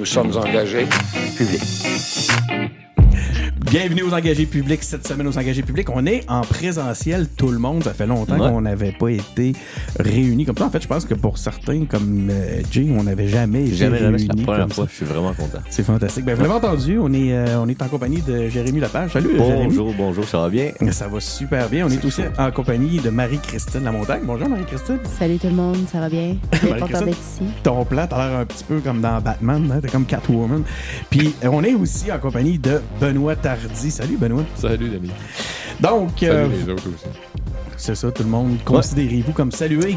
Nous sommes engagés. Bienvenue aux engagés publics. Cette semaine aux engagés publics, on est en présentiel, tout le monde. Ça fait longtemps Ouais. qu'on n'avait pas été réunis comme ça. En fait, je pense que pour certains, comme euh, Jay, on n'avait jamais été Jamais, jamais, c'est la réunis première fois. Je suis vraiment content. C'est fantastique. Ben, vous l'avez entendu, on est, euh, on est en compagnie de Jérémy Lepage. Salut, Jérémy. Bonjour, bonjour, ça va bien? Ça va super bien. On est aussi en compagnie de Marie-Christine Lamontagne. Bonjour, Marie-Christine. Salut tout le monde, ça va bien? Content d'être ici? Ton plan, t'as l'air un petit peu comme dans Batman, hein? t'es comme Catwoman. Puis on est aussi en compagnie de Benoît Salut, Benoît. Salut, Denis. Donc, Salut euh, les autres aussi. c'est ça, tout le monde. Considérez-vous comme salué.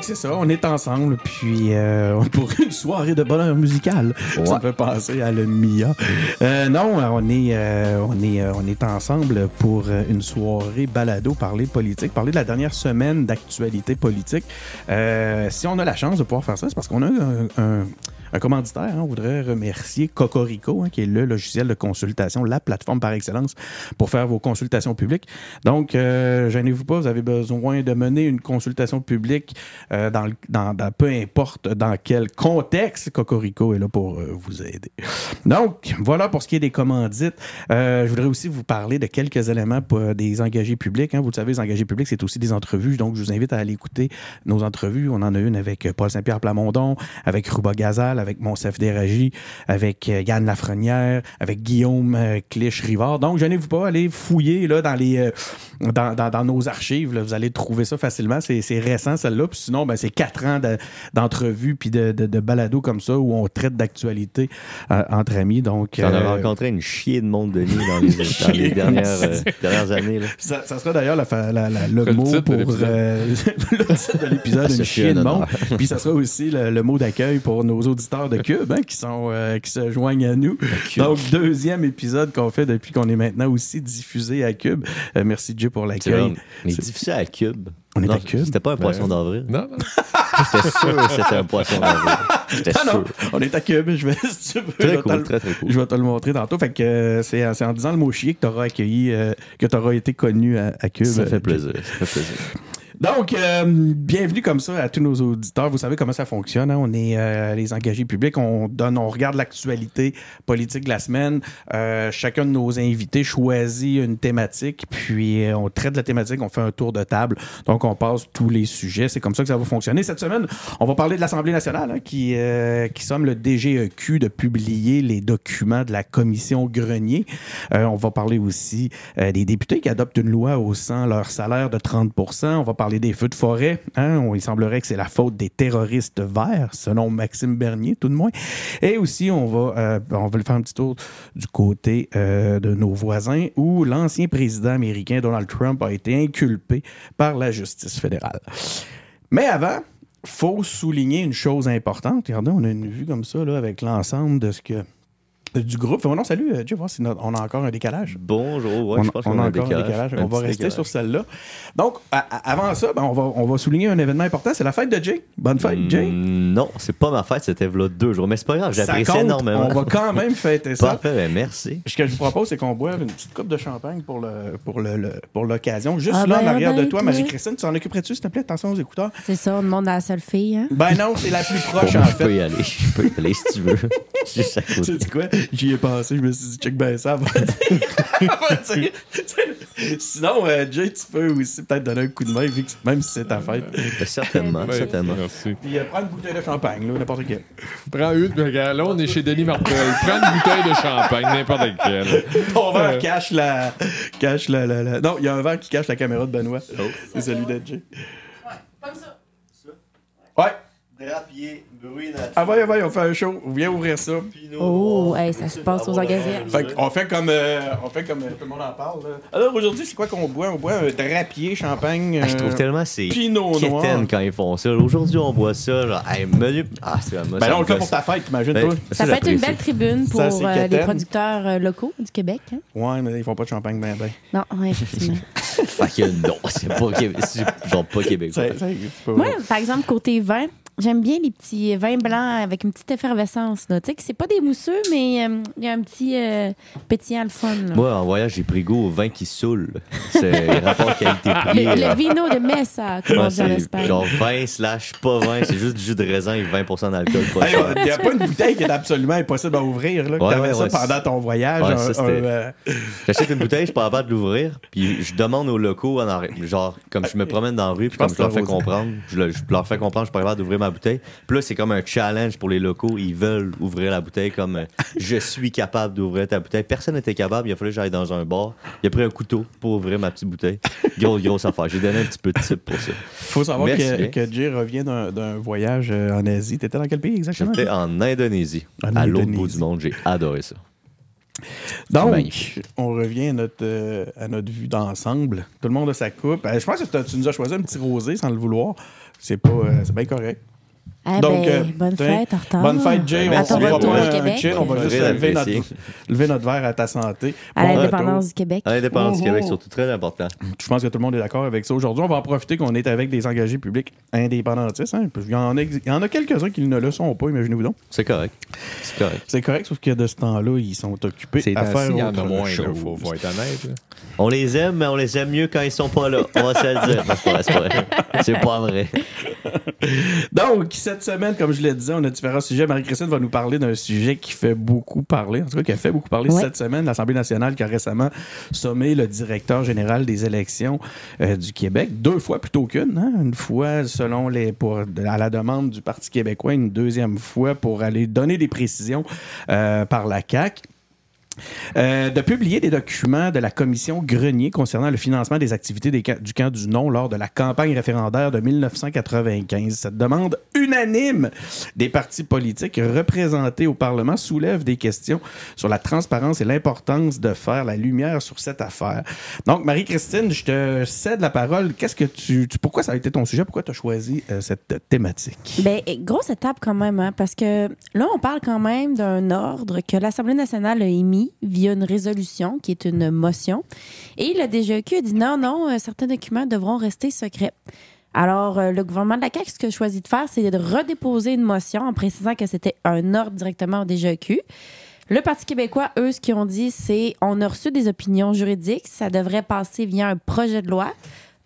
Donc, c'est ça, on est ensemble, puis euh, pour une soirée de bonheur musical. Ça Ouais. fait penser à le Mia. Euh, non, on est, euh, on, est, euh, on est ensemble pour euh, une soirée balado, parler politique, parler de la dernière semaine d'actualité politique. Euh, si on a la chance de pouvoir faire ça, c'est parce qu'on a un, un- un commanditaire. hein. on voudrait remercier Cocorico, hein, qui est le logiciel de consultation, la plateforme par excellence pour faire vos consultations publiques. Donc, euh, gênez-vous pas, vous avez besoin de mener une consultation publique euh, dans, dans, dans- peu importe dans quel contexte, Cocorico est là pour euh, vous aider. Donc, voilà pour ce qui est des commandites. Euh, je voudrais aussi vous parler de quelques éléments pour des engagés publics. hein. Vous le savez, les engagés publics, c'est aussi des entrevues. Donc, je vous invite à aller écouter nos entrevues. On en a une avec euh, Paul Saint-Pierre Plamondon, avec Ruba Gazal, avec Monsef Déragi, avec euh, Yann Lafrenière, avec Guillaume euh, Clich-Rivard. Donc, gênez-vous pas, allez fouiller là, dans, les, euh, dans, dans- dans nos archives. là. Vous allez trouver ça facilement. C'est récent, celle-là. Puis sinon, ben, c'est quatre ans de- d'entrevues puis de, de, de balados comme ça où on traite d'actualité euh, entre amis. Donc, Tu en as euh, rencontré une chier de monde, Denis, dans les, dans les dernières, euh, dernières années. Là. Ça, ça sera d'ailleurs la fa- la- la- le Le mot de pour l'épisode? le titre de l'épisode, Ah, une chier de monde. Puis ça sera aussi le, le mot d'accueil pour nos auditeurs de Cube hein, qui sont euh, qui se joignent à nous. Donc deuxième épisode qu'on fait depuis qu'on est maintenant aussi diffusé à Cube. Euh, merci Jay pour l'accueil. mais difficile à Cube. On est Non, à Cube. C'était pas un poisson Ouais. d'avril. Non, non. J'étais sûr que c'était un poisson d'avril. J'étais Ah non, on est à Cube. Je vais, si tu veux, je Très vais te cool, le- très très cool. Je vais te le montrer tantôt. Fait que euh, c'est c'est en disant le mot chier que tu auras accueilli, euh, que tu auras été connu à, à Cube. Ça fait plaisir. Ça fait plaisir. Donc, euh, bienvenue comme ça à tous nos auditeurs. Vous savez comment ça fonctionne. hein? On est euh, les engagés publics. On donne, on regarde l'actualité politique de la semaine. Euh, chacun de nos invités choisit une thématique, puis euh, on traite la thématique. On fait un tour de table. Donc, on passe tous les sujets. C'est comme ça que ça va fonctionner. Cette semaine, on va parler de l'Assemblée nationale, hein, qui, euh, qui somme le DGEQ de publier les documents de la commission Grenier. Euh, on va parler aussi des députés qui adoptent une loi haussant leur salaire de 30 On va parler des feux de forêt. Hein? Il semblerait que c'est la faute des terroristes verts, selon Maxime Bernier, tout de moins. Et aussi, on va, euh, on va le faire un petit tour du côté euh, de nos voisins où l'ancien président américain Donald Trump a été inculpé par la justice fédérale. Mais avant, faut souligner une chose importante. Regardez, on a une vue comme ça là, avec l'ensemble de ce que du groupe. Non, salut, euh, Dieu, voir si notre- on a encore un décalage. Bonjour, ouais, on, je pense on qu'on a a un encore décalage. un décalage. Un On va rester décalage. sur celle-là. Donc, à- à- avant ça, ben, on, va, on va souligner un événement important. C'est la fête de Jay. Bonne fête, Jay. Mm, Non, c'est pas ma fête, c'était là deux jours. Mais c'est pas grave, j'apprécie énormément. On va quand même fêter ça. Parfait, ben merci. Ce que je vous propose, c'est qu'on boive une petite coupe de champagne pour le pour le, le- pour l'occasion. Juste Ah là, ben, en arrière ah de ben, toi. Marie-Christine, tu en occuperais-tu, s'il te plaît? Attention aux écouteurs. C'est ça, on demande à la seule fille. Hein? Ben non, c'est la plus proche, Bon, en je peux fait. y aller, je peux y aller si tu veux. Juste à côté. Tu sais quoi? J'y ai pensé, je me suis dit, check ben ça. va dire- Sinon, euh, Jay, tu peux aussi peut-être donner un coup de main, vu que même si c'est ta fête. Ben, certainement, Ben, certainement. Merci. Puis euh, prends une bouteille de champagne, là, n'importe quel. Prends une, regarde, là, on est chez Denis Martel. Prends une bouteille de champagne, n'importe laquelle. Ton verre Euh. cache la. Cache la, la, la- Non, il y a un verre qui cache la caméra de Benoît. Oh. C'est celui de Jay. Ouais. Drapier, bruit nature. Ah, ouais, ouais, on fait un show. Viens ouvrir ça. Oh, hey, ça se passe aux engagés. Fait on fait comme, euh, on fait comme euh, tout le monde en parle. là. Alors aujourd'hui, c'est quoi qu'on boit? On boit un drapier, champagne. Ah, je trouve euh, tellement c'est Pinot noir. quand ils font ça. Aujourd'hui, on boit ça. Genre, hey, menu. Ah, c'est vraiment Ben là, on le fait pour ta fête, imagine Ben, toi? Ça peut être une belle tribune pour Ça, euh, les producteurs euh, locaux du Québec. hein? Ouais, mais ils font pas de champagne ben ben. Non, ouais, effectivement. Fait que non, c'est pas genre pas québécois. Moi, par exemple, côté vin, J'aime bien les petits vins blancs avec une petite effervescence. là. Tu sais que c'est pas des mousseux, mais euh, il y a un petit euh, pétillant le fun. là. Moi, en voyage, j'ai pris goût au vin qui saoule. C'est rapport qualité-prix. Le, le vino de Messa, comme on Ouais, dit en Espagne. genre vin slash pas vin, c'est juste du jus de raisin et 20 d'alcool. Il n'y a pas une bouteille qui est absolument impossible à ouvrir. Là, que Ouais, ça ouais, pendant ton voyage. Ouais, un- ça, un, c'était- euh, J'achète une bouteille, je suis pas capable de l'ouvrir, puis je demande aux locaux, en arrêt- genre, comme je me promène dans la rue, puis comme je leur fais comprendre, je, le- je leur fais comprendre, je suis pas capable d'ouvrir ma bouteille. Puis là, c'est comme un challenge pour les locaux, ils veulent ouvrir la bouteille comme euh, je suis capable d'ouvrir ta bouteille. Personne n'était capable, il a fallu que j'aille dans un bar. Il a pris un couteau pour ouvrir ma petite bouteille. Grosse, grosse affaire. J'ai donné un petit peu de type pour ça. faut savoir que, que Jay revient d'un voyage euh, en Asie. T'étais dans quel pays exactement? J'étais en Indonésie, En à l'autre bout du monde. J'ai adoré ça. Donc, magnifique. on revient à notre, euh, à notre vue d'ensemble. Tout le monde a sa coupe. Euh, je pense que tu nous as choisi un petit rosé sans le vouloir. C'est pas, euh, c'est bien correct. Eh Donc, ben, euh, bonne fête en retard. Bonne fête, Jay. Ben, on on pas un chin, on va juste vais lever notre, l'apprécier. lever notre verre à ta santé. À Bon l'indépendance du Québec. À l'indépendance du Québec, surtout très important. Je pense que tout le monde est d'accord avec ça. Aujourd'hui, on va en profiter qu'on est avec des engagés publics indépendantistes. hein. Il y en a, il y en a quelques-uns qui ne le sont pas, imaginez-vous donc. C'est correct. C'est correct. C'est correct, sauf que de ce temps-là, ils sont occupés C'est à faire il y en autre a moins, chose. faut, faut être honnête. là. On les aime, mais on les aime mieux quand ils sont pas là. On va se le dire. C'est pas vrai, c'est pas vrai. C'est pas vrai. Donc, cette semaine, comme je le disais, on a différents sujets. Marie-Christine va nous parler d'un sujet qui fait beaucoup parler, en tout cas qui a fait beaucoup parler Ouais. cette semaine. L'Assemblée nationale qui a récemment sommé le directeur général des élections euh, du Québec, deux fois plutôt qu'une. hein? Une fois, selon les, pour, à la demande du Parti québécois, une deuxième fois pour aller donner des précisions euh, par la CAQ. Euh, de publier des documents de la commission Grenier concernant le financement des activités du camp du non lors de la campagne référendaire de 1995. Cette demande unanime des partis politiques représentés au Parlement soulève des questions sur la transparence et l'importance de faire la lumière sur cette affaire. Donc, Marie-Christine, je te cède la parole. Qu'est-ce que tu, pourquoi ça a été ton sujet? Pourquoi tu as choisi euh, cette thématique? Ben, grosse étape quand même, hein, parce que là, on parle quand même d'un ordre que l'Assemblée nationale a émis via une résolution, qui est une motion. Et le DGEQ a dit non, non, euh, certains documents devront rester secrets. Alors, euh, le gouvernement de la CAQ, ce qu'il a choisi de faire, c'est de redéposer une motion en précisant que c'était un ordre directement au DGEQ. Le Parti québécois, eux, ce qu'ils ont dit, c'est on a reçu des opinions juridiques, ça devrait passer via un projet de loi.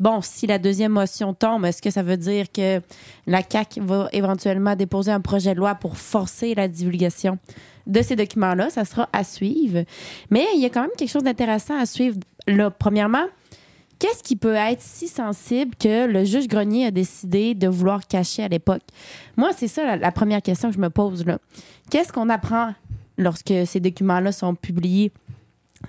Bon, si la deuxième motion tombe, est-ce que ça veut dire que la CAQ va éventuellement déposer un projet de loi pour forcer la divulgation? De ces documents-là? Ça sera à suivre. Mais il y a quand même quelque chose d'intéressant à suivre. Là, premièrement, qu'est-ce qui peut être si sensible que le juge Grenier a décidé de vouloir cacher à l'époque? Moi, c'est ça la, la première question que je me pose. là. Qu'est-ce qu'on apprend lorsque ces documents-là sont publiés?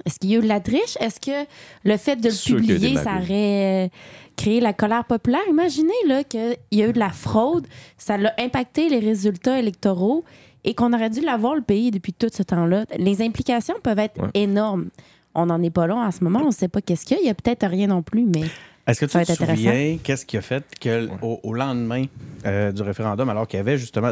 Est-ce qu'il y a eu de la triche? Est-ce que le fait de le publier, ça aurait euh, créé la colère populaire? Imaginez là, qu'il y a eu de la fraude, ça a impacté les résultats électoraux et qu'on aurait dû l'avoir le pays depuis tout ce temps-là. Les implications peuvent être Ouais. énormes. On n'en est pas là en ce moment, on ne sait pas qu'est-ce qu'il y a. Il y a peut-être rien non plus, mais Est-ce que tu Ça va te être intéressant. souviens qu'est-ce qui a fait que au, au lendemain euh, du référendum, alors qu'il y avait justement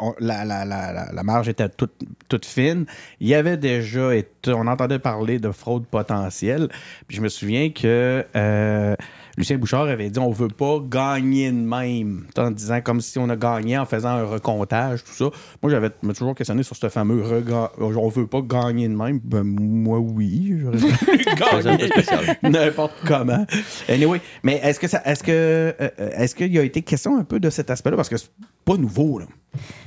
on- la, la, la, la, la marge était toute, toute fine, il y avait déjà été, on entendait parler de fraude potentielle. Puis je me souviens que euh, Lucien Bouchard avait dit on veut pas gagner de même, en disant comme si on a gagné en faisant un recomptage, tout ça. Moi j'avais me toujours questionné sur ce fameux rega- on veut pas gagner de même. Ben, moi oui, spécial. n'importe comment. Anyway, mais est-ce que ça, est-ce que, euh, est-ce qu'il y a été question un peu de cet aspect-là? Parce que pas nouveau là.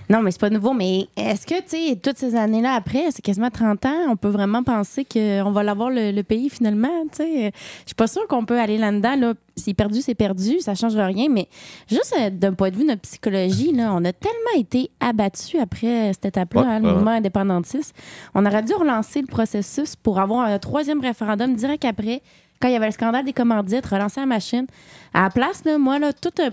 Non, mais c'est pas nouveau. Mais est-ce que, tu sais, toutes ces années-là après, c'est quasiment 30 ans, on peut vraiment penser qu'on va l'avoir le, le pays finalement, tu sais? Je suis pas sûre qu'on peut aller là-dedans, là. C'est perdu, c'est perdu, ça change rien. Mais juste euh, d'un point de vue de notre psychologie, là, on a tellement été abattus après cette étape-là, Ouais, hein, le mouvement indépendantiste. On aurait dû relancer le processus pour avoir un troisième référendum direct après, quand il y avait le scandale des commandites, relancer la machine. À la place, là, moi, là, tout. euh,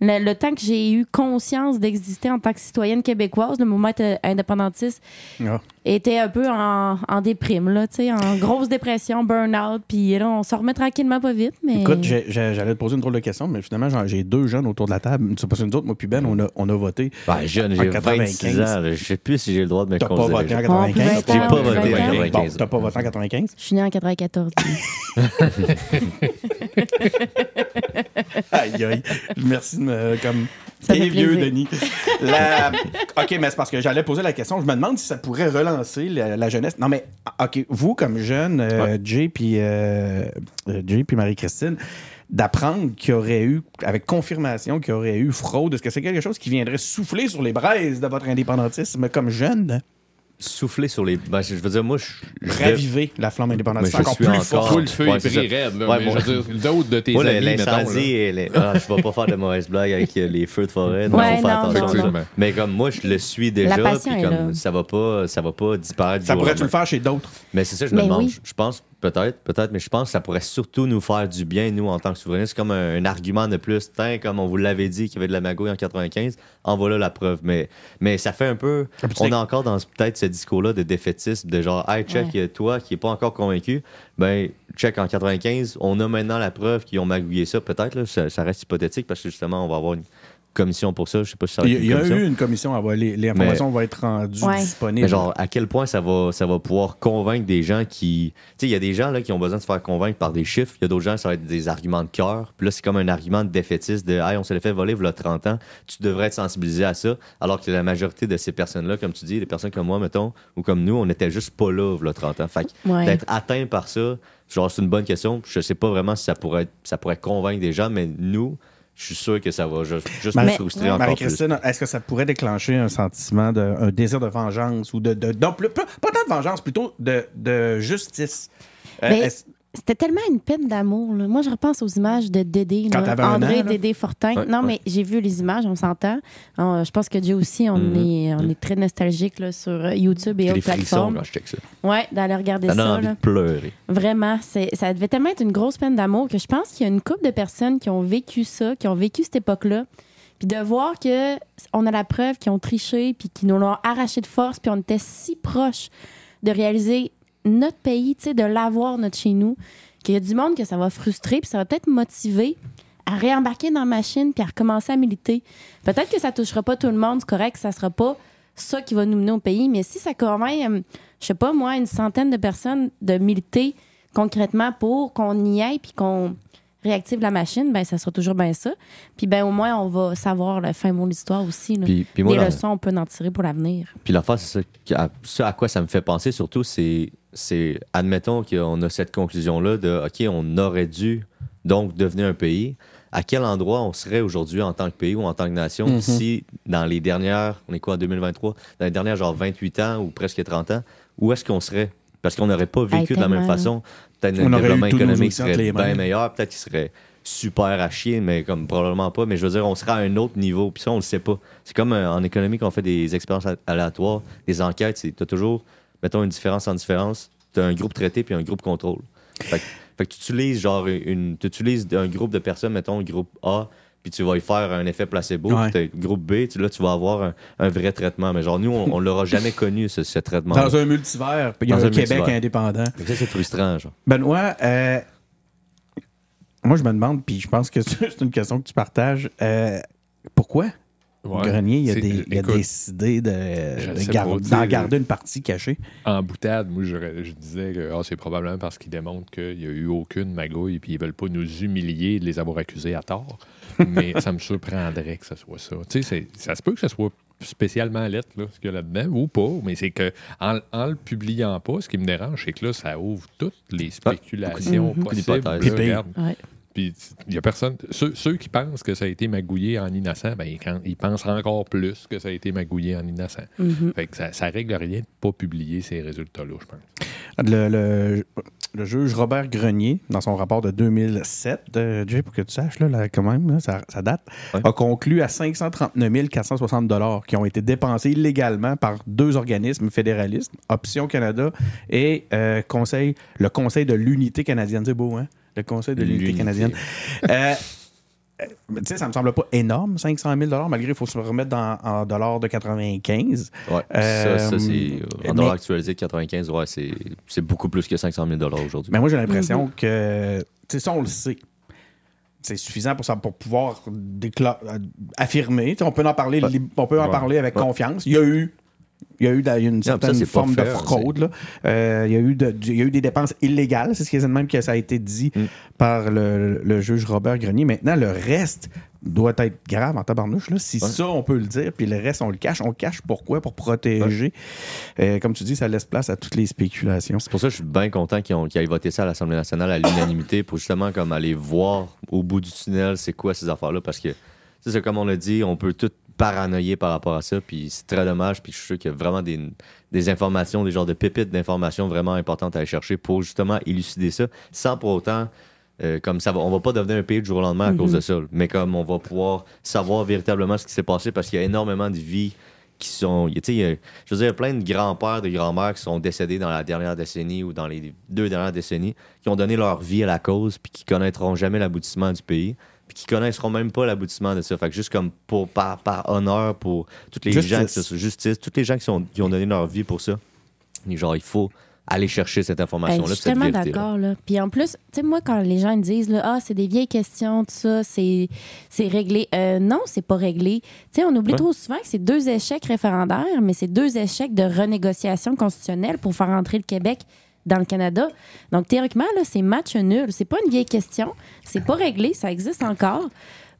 le, temps que j'ai eu conscience d'exister en tant que citoyenne québécoise, le mouvement était- indépendantiste Ah. Était un peu en, en déprime, là, tu sais, en grosse dépression, burn-out, puis là, on s'en remet tranquillement pas vite, mais... Écoute, j'ai- j'ai- j'allais te poser une drôle de question, mais finalement j'en- j'ai deux jeunes autour de la table. C'est pas nous autres, moi puis Ben, on a, on a voté. Ben, jeune, En j'ai 95. 26 ans. là. Je sais plus si j'ai le droit de me T'as pas voté en jeune. Oh, plus 95. vingt J'ai pas voté en ans. 95. Bon, t'as pas voté en 95? Je suis née en 94. Aïe, aïe. Merci de me. Comme, Ça vieux. Denis. La- OK, mais c'est parce que j'allais poser la question. Je me demande si ça pourrait relancer la, la jeunesse. Non, mais OK, vous, comme jeune, euh, Jay puis euh, euh, Jay puis Marie-Christine, d'apprendre qu'il y aurait eu, avec confirmation, qu'il y aurait eu fraude, est-ce que c'est quelque chose qui viendrait souffler sur les braises de votre indépendantisme comme jeune? Souffler sur les. Ben, je veux dire, moi, je. Raviver la flamme indépendantiste Mais je encore plus encore- fort. Full feu Ouais, c'est ça. raide, là. Ouais, mais moi- je veux dire, d'autres de tes le- amis, l'incendie, les- ah, je vais pas faire de mauvaises blagues avec les feux de forêt. Non, Ouais, faut faire non, attention non. Mais comme moi, je le suis déjà, puis est comme ça va pas, ça va pas disparaître. du Ça jour au pourrait-tu le faire chez d'autres? Mais c'est ça, je me demande. Je pense peut-être, peut-être, mais je pense que ça pourrait surtout nous faire du bien, nous, en tant que souverainistes. C'est comme un, un argument de plus. Tiens, comme on vous l'avait dit qu'il y avait de la magouille en 95, en voilà la preuve. Mais, mais ça fait un peu. Ah, On est encore dans ce- peut-être ce discours-là de défaitisme, de genre, hey, check, Ouais. toi qui est pas encore convaincu, ben, check en 95, on a maintenant la preuve qu'ils ont magouillé ça. Peut-être, là, ça, ça reste hypothétique parce que justement, on va avoir une commission pour ça. Je sais pas si ça va être il y a commission. eu une commission, va- les, les informations vont être rendues Ouais. disponibles. Mais genre, à quel point ça va, ça va pouvoir convaincre des gens qui. Tu sais, il y a des gens là, qui ont besoin de se faire convaincre par des chiffres. Il y a d'autres gens, ça va être des arguments de cœur. Puis là, c'est comme un argument de défaitiste de Hey, on se l'est fait voler, voilà 30 ans. Tu devrais être sensibilisé à ça. Alors que la majorité de ces personnes-là, comme tu dis, des personnes comme moi, mettons, ou comme nous, on n'était juste pas là, voilà 30 ans. Fait que Ouais. d'être atteint par ça, genre, c'est une bonne question. Je sais pas vraiment si ça pourrait, être- ça pourrait convaincre des gens, mais nous, je suis sûr que ça va juste, juste nous Marie- frustrer encore plus. Est-ce que ça pourrait déclencher un sentiment, de, un désir de vengeance ou de. de, non, plus- pas, pas tant de vengeance, plutôt de, de justice? Euh, Mais- C'était tellement une peine d'amour. là. Moi, je repense aux images de Dédé. Quand là. t'avais un André an, là? Dédé Fortin. Ouais, non, ouais. mais j'ai vu les images, on s'entend. Je pense que Dieu aussi, on, Mhm. est, on est très nostalgique là, sur euh, YouTube et J'ai des autres frissons plateformes. quand je check ça. Ouais, d'aller regarder Ça donne ça. envie là. de pleurer. Vraiment, c'est, ça devait tellement être une grosse peine d'amour que je pense qu'il y a une couple de personnes qui ont vécu ça, qui ont vécu cette époque-là. Puis de voir que on a la preuve qu'ils ont triché, puis qu'ils nous l'ont arraché de force, puis on était si proche de réaliser notre pays, tu sais, de l'avoir, notre chez nous, qu'il y a du monde que ça va frustrer, puis ça va peut-être motiver à réembarquer dans la machine, puis à recommencer à militer. Peut-être que ça touchera pas tout le monde, c'est correct, ça sera pas ça qui va nous mener au pays, mais si ça convainc, euh, je sais pas moi, une centaine de personnes de militer concrètement pour qu'on y aille puis qu'on réactive la machine, ben ça sera toujours bien ça. Puis ben au moins on va savoir le fin mot de l'histoire aussi. là. Puis, puis moi, Des leçons on peut en tirer pour l'avenir. Puis l'affaire, c'est ça, que- à, quoi ça me fait penser surtout, c'est, c'est admettons qu'on a cette conclusion-là de OK, on aurait dû donc devenir un pays. À quel endroit on serait aujourd'hui en tant que pays ou en tant que nation Mhm. si dans les dernières, on est quoi en 2023, dans les dernières genre 28 ans ou presque 30 ans, où est-ce qu'on serait? Parce qu'on n'aurait pas vécu Hey, de la même façon. Peut-être On notre développement économique serait mains. bien meilleur, peut-être qu'il serait super à chier, mais comme probablement pas. Mais je veux dire, on serait à un autre niveau. Puis ça, on le sait pas. C'est comme euh, en économie qu'on fait des expériences aléatoires, des enquêtes. Tu as toujours, mettons, une différence en différence. Tu as un groupe traité puis un groupe contrôle. Fait, que- tu utilises genre une. Tu utilises un groupe de personnes, mettons, le groupe A, puis tu vas y faire un effet placebo. Ouais. Puis t'as le groupe B, tu, là, tu vas avoir un, un vrai traitement. Mais genre, nous, on, on l'aura jamais connu, ce, ce traitement. Dans un multivers, puis il y a Dans un un Québec multivers. indépendant. Ça, c'est frustrant, genre. Benoît, euh, moi, je me demande, puis je pense que c'est une question que tu partages. euh, pourquoi Ouais. Grenier il a, C'est- des- il a écoute, décidé de, de gar- d'en sais, garder une partie cachée? En boutade, moi, je, je disais que ah, c'est probablement parce qu'ils démontrent qu'il n'y a eu aucune magouille puis ils veulent pas nous humilier de les avoir accusés à tort. Mais ça me surprendrait que ce soit ça. Tu sais, ça se peut que ce soit spécialement lettre, là, ce qu'il y a là-dedans, ou pas, mais c'est que en, en le publiant pas, ce qui me dérange, c'est que là, ça ouvre toutes les spéculations beaucoup possibles. d'hypothèses. là, Puis, regarde. Ouais. Puis il y a personne. Ceux, ceux qui pensent que ça a été magouillé en innocent, ben, quand, ils pensent encore plus que ça a été magouillé en innocent. Mhm. Fait que ça, ça règle rien de pas publier ces résultats-là, je pense. Le, le- le juge Robert Grenier, dans son rapport de 2007, euh, Jay, pour que tu saches, là, là, quand même, là, ça, ça date, Ouais. a conclu à 539 460 qui ont été dépensés illégalement par deux organismes fédéralistes, Option Canada et euh, conseil, le Conseil de l'unité canadienne. C'est beau, hein? Le Conseil de l'unité canadienne. Euh, euh, tu sais, ça me semble pas énorme, 500 000 malgré il faut se remettre dans, en dollars de 95. Ouais, Euh, ça, ça c'est. En dollars actualisés de 95, ouais, c'est c'est beaucoup plus que 500 000 aujourd'hui. Mais moi, j'ai l'impression que, tu sais, ça, on le sait. C'est suffisant pour, ça, pour pouvoir affirmer. Tu sais, on peut en parler, Ouais. on peut en Ouais. parler avec Ouais. confiance. Il y a eu Il y a eu une certaine forme de fraude. là. Euh, il, y a eu de- il y a eu des dépenses illégales. C'est ce qui est même que ça a été dit Mm. par le, le juge Robert Grenier. Maintenant, le reste doit être grave en tabarnouche. Là. Si Ouais. ça, on peut le dire, puis le reste, on le cache. On le cache pourquoi? Pour protéger. Euh, comme tu dis, ça laisse place à toutes les spéculations. C'est pour ça que je suis bien content qu'ils qu'ils aient voté ça à l'Assemblée nationale à l'unanimité pour justement comme aller voir au bout du tunnel c'est quoi ces affaires-là? Parce que tu sais, c'est comme on l'a dit, on peut tout paranoïer par rapport à ça puis c'est très dommage puis je suis sûr qu'il y a vraiment des, des informations, des genres de pépites d'informations vraiment importantes à aller chercher pour justement élucider ça sans pour autant euh, comme ça va, on va pas devenir un pays du jour au lendemain à cause de ça, mais comme on va pouvoir savoir véritablement ce qui s'est passé parce qu'il y a énormément de vies qui sont. Tu sais, il y a- je veux dire, plein de grands-pères, de grands-mères qui sont décédés dans la dernière décennie ou dans les deux dernières décennies, qui ont donné leur vie à la cause, puis qui connaîtront jamais l'aboutissement du pays, puis qui connaîtront même pas l'aboutissement de ça. Fait que juste comme pour, par, par honneur pour toutes les Justice. gens qui sont justice, toutes les gens qui, sont, qui ont donné leur vie pour ça, et genre, il faut aller chercher cette information-là, je puis suis tellement d'accord. Là. Puis en plus, tu sais, moi, quand les gens me disent, là, ah, c'est des vieilles questions, tout ça, c'est c'est réglé. Euh, non, c'est pas réglé. Tu sais, on oublie Ouais. trop souvent que c'est deux échecs référendaires, mais c'est deux échecs de renégociation constitutionnelle pour faire entrer le Québec dans le Canada. Donc, théoriquement, là, c'est match nul. C'est pas une vieille question. C'est pas réglé. Ça existe encore.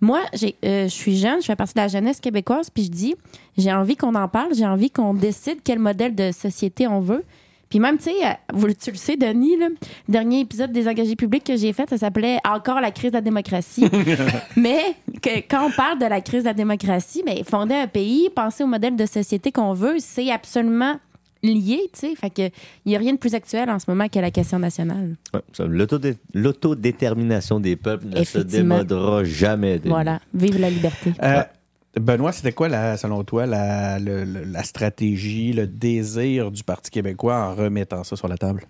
Moi, j'ai, euh, je suis jeune, je fais partie de la jeunesse québécoise, puis je dis, j'ai envie qu'on en parle, j'ai envie qu'on décide quel modèle de société on veut. Puis même, tu sais, euh, tu le sais, Denis, le dernier épisode des engagés publics que j'ai fait, ça s'appelait Encore la crise de la démocratie. mais que, quand on parle de la crise de la démocratie, mais fonder un pays, penser au modèle de société qu'on veut, c'est absolument lié, tu sais. Fait que il n'y a rien de plus actuel en ce moment que la question nationale. Ouais, L'autodétermination des peuples ne se démodera jamais. Voilà. Vive la liberté. Euh, Benoît, c'était quoi, la, selon toi, la, le- le- la stratégie, le désir du Parti québécois en remettant ça sur la table?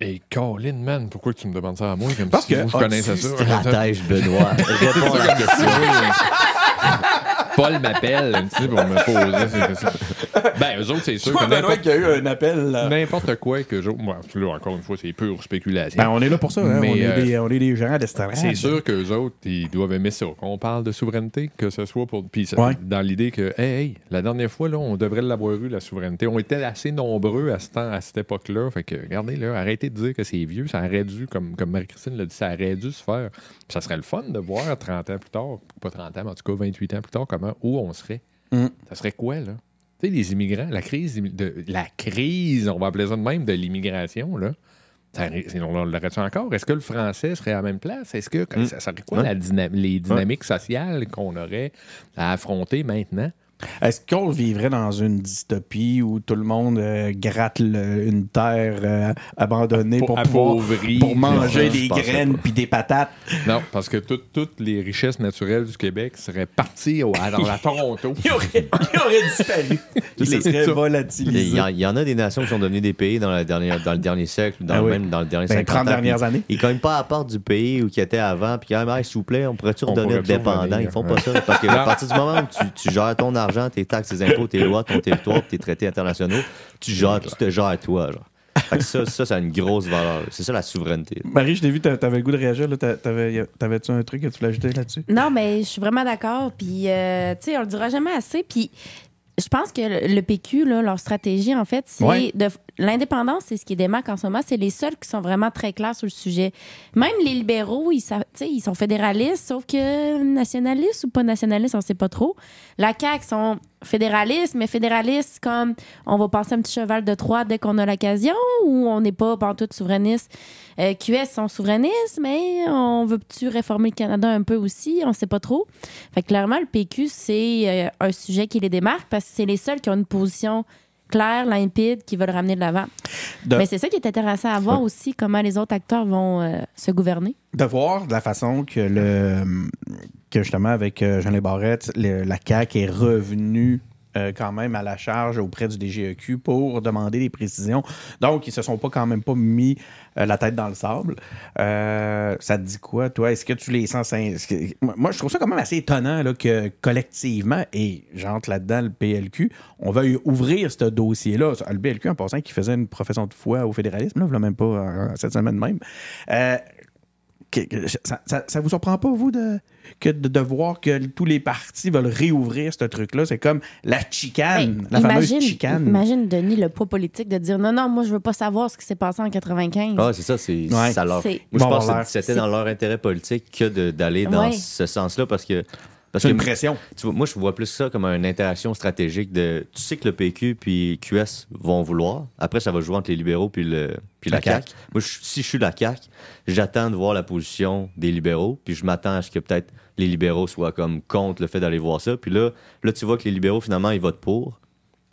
Et Colin, man, pourquoi tu me demandes ça à moi? Comme Parce si que- vous ah, connaissez ça? Stratège, Benoît. Réponds à la question. Paul m'appelle, tu sais, pour me poser. Ben, eux autres, c'est sûr que n'importe- qui a eu un appel. là. n'importe quoi que j'autre. Moi, là, encore une fois, c'est pure spéculation. Ben, on est là pour ça. hein. Mais, on, est euh, des, on est des gens à l'estrade. C'est sûr qu'eux autres, ils doivent aimer ça. Qu'on parle de souveraineté, que ce soit pour. Puis ça- Ouais. dans l'idée que, hey, hey, la dernière fois, là, on devrait l'avoir eu, la souveraineté. On était assez nombreux à, ce temps, à cette époque-là. Fait que, regardez, là, arrêtez de dire que c'est vieux. Ça aurait dû, comme, comme Marie-Christine l'a dit, ça aurait dû se faire. Puis ça serait le fun de voir 30 ans plus tard, pas 30 ans, mais en tout cas 28 ans plus tard, comment, où on serait. Mm. Ça serait quoi, là? Tu sais, les immigrants, la crise, de, la crise, on va appeler ça de même, de l'immigration, là. Ça, on l'aurait-tu encore? Est-ce que le français serait à la même place? Est-ce que Mm. ça serait quoi la les dynamiques sociales qu'on aurait à affronter maintenant? Est-ce qu'on vivrait dans une dystopie où tout le monde euh, gratte le- une terre euh, abandonnée pour, pouvoir pour manger des graines puis des patates? Non, parce que tout- toutes les richesses naturelles du Québec seraient parties au, à, à Toronto. Il aurait, il aurait disparu. Il C'est serait ça. Il y, volatilisé. en- il y en a des nations qui sont devenues des pays dans, la dernière, dans le dernier siècle, dans Ah oui. même dans le dernier Ben, 50 30 ans, dernières puis années. Ils cognent pas à la porte du pays où qui étaient avant, puis quand même, Hey, s'il vous plaît, on pourrait-tu pourrait-tu dépendant? Ils font pas ça. Parce qu'à partir du moment où tu, tu gères ton argent, tes taxes, tes impôts, tes lois, ton territoire, tes traités internationaux, tu gères, tu te gères à toi. Genre. Fait que ça, ça, ça a une grosse valeur. C'est ça la souveraineté. Marie, je t'ai vu, t'a- t'avais le goût de réagir. là. T'a- T'avais, t'avais-tu un truc que tu voulais ajouter là-dessus? Non, mais je suis vraiment d'accord. Puis, euh, tu sais, on le dira jamais assez. Puis, je pense que le, le PQ, là, leur stratégie, en fait, c'est Ouais. de. L'indépendance, c'est ce qui démarque en ce moment. C'est les seuls qui sont vraiment très clairs sur le sujet. Même les libéraux, ils, sont fédéralistes, sauf que nationalistes ou pas nationalistes, on sait pas trop. La CAQ sont fédéralistes, mais fédéralistes comme on va passer un petit cheval de Troie dès qu'on a l'occasion ou on n'est pas pantoute souverainiste. Euh, QS sont souverainistes, mais on veut-tu réformer le Canada un peu aussi? On sait pas trop. Fait que clairement, le PQ, c'est euh, un sujet qui les démarque parce que c'est les seuls qui ont une position claire, limpide, qui veulent ramener de l'avant. De- Mais c'est ça qui est intéressant à voir aussi, comment les autres acteurs vont euh, se gouverner. de voir de la façon que le que justement avec euh, Jean-Lé Barrette, le- la CAQ est revenue euh, quand même à la charge auprès du DGEQ pour demander des précisions. Donc, ils se sont pas quand même pas mis euh, la tête dans le sable. Euh, ça te dit quoi, toi? Est-ce que tu les sens... Moi, je trouve ça quand même assez étonnant là, que collectivement, et j'entre là-dedans le PLQ, on va ouvrir ce dossier-là. Le PLQ, en passant, qui faisait une profession de foi au fédéralisme, là, même pas cette semaine même. Ça, ça vous surprend pas, vous, de, que de, de voir que tous les partis veulent réouvrir ce truc-là? C'est comme la chicane, Ben, la fameuse imagine, chicane. imagine, Denis, le poids politique de dire non, non, moi, je veux pas savoir ce qui s'est passé en 95. Ah, c'est ça, c'est Ouais. ça leur. Moi, je Bon, pense que c'était dans leur intérêt politique que d'aller dans Ouais. ce sens-là parce que. Parce que une pression. tu vois, moi, je vois plus ça comme une interaction stratégique de. Tu sais que le PQ puis QS vont vouloir. Après, ça va jouer entre les libéraux puis, le, puis la, La CAQ. CAQ. Moi, je- si je suis la CAQ, j'attends de voir la position des libéraux. Puis je m'attends à ce que peut-être les libéraux soient comme contre le fait d'aller voir ça. Puis là, là, tu vois que les libéraux, finalement, ils votent pour.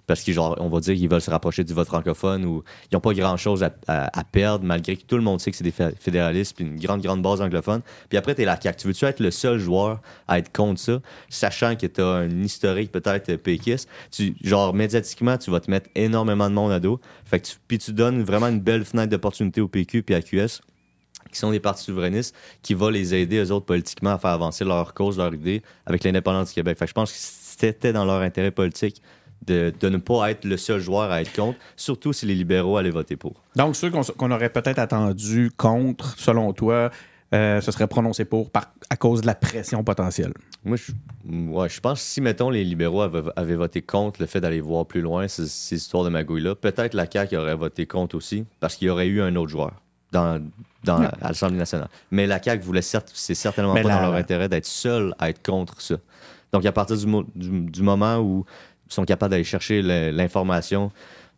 Parce qu'ils, genre, on va dire qu'ils veulent se rapprocher du vote francophone ou ils n'ont pas grand-chose à, perdre, malgré que tout le monde sait que c'est des fé- fédéralistes puis une grande, grande base anglophone. Puis après, t'es la CAQ. Tu veux-tu être le seul joueur à être contre ça, sachant que t'as un historique peut-être péquiste? Tu, genre, médiatiquement, tu vas te mettre énormément de monde à dos. Fait que tu, puis tu donnes vraiment une belle fenêtre d'opportunité au PQ puis à QS qui sont des partis souverainistes, qui vont les aider, eux autres, politiquement, à faire avancer leur cause, leur idée avec l'indépendance du Québec. Fait que je pense que c'était dans leur intérêt politique de, de ne pas être le seul joueur à être contre, surtout si les libéraux allaient voter pour. Donc, ceux qu'on aurait peut-être attendu contre, selon toi, euh, ce serait prononcé pour par- à cause de la pression potentielle? Moi, je, ouais, je pense que si, mettons, les libéraux avaient, avaient voté contre le fait d'aller voir plus loin ces, ces histoires de magouilles-là, peut-être la CAQ aurait voté contre aussi, parce qu'il y aurait eu un autre joueur dans, dans, Ouais. à l'Assemblée nationale. Mais la CAQ voulait certes, c'est certainement Mais pas la- dans leur intérêt d'être seul à être contre ça. Donc, à partir du, mo- du, du moment où sont capables d'aller chercher l'information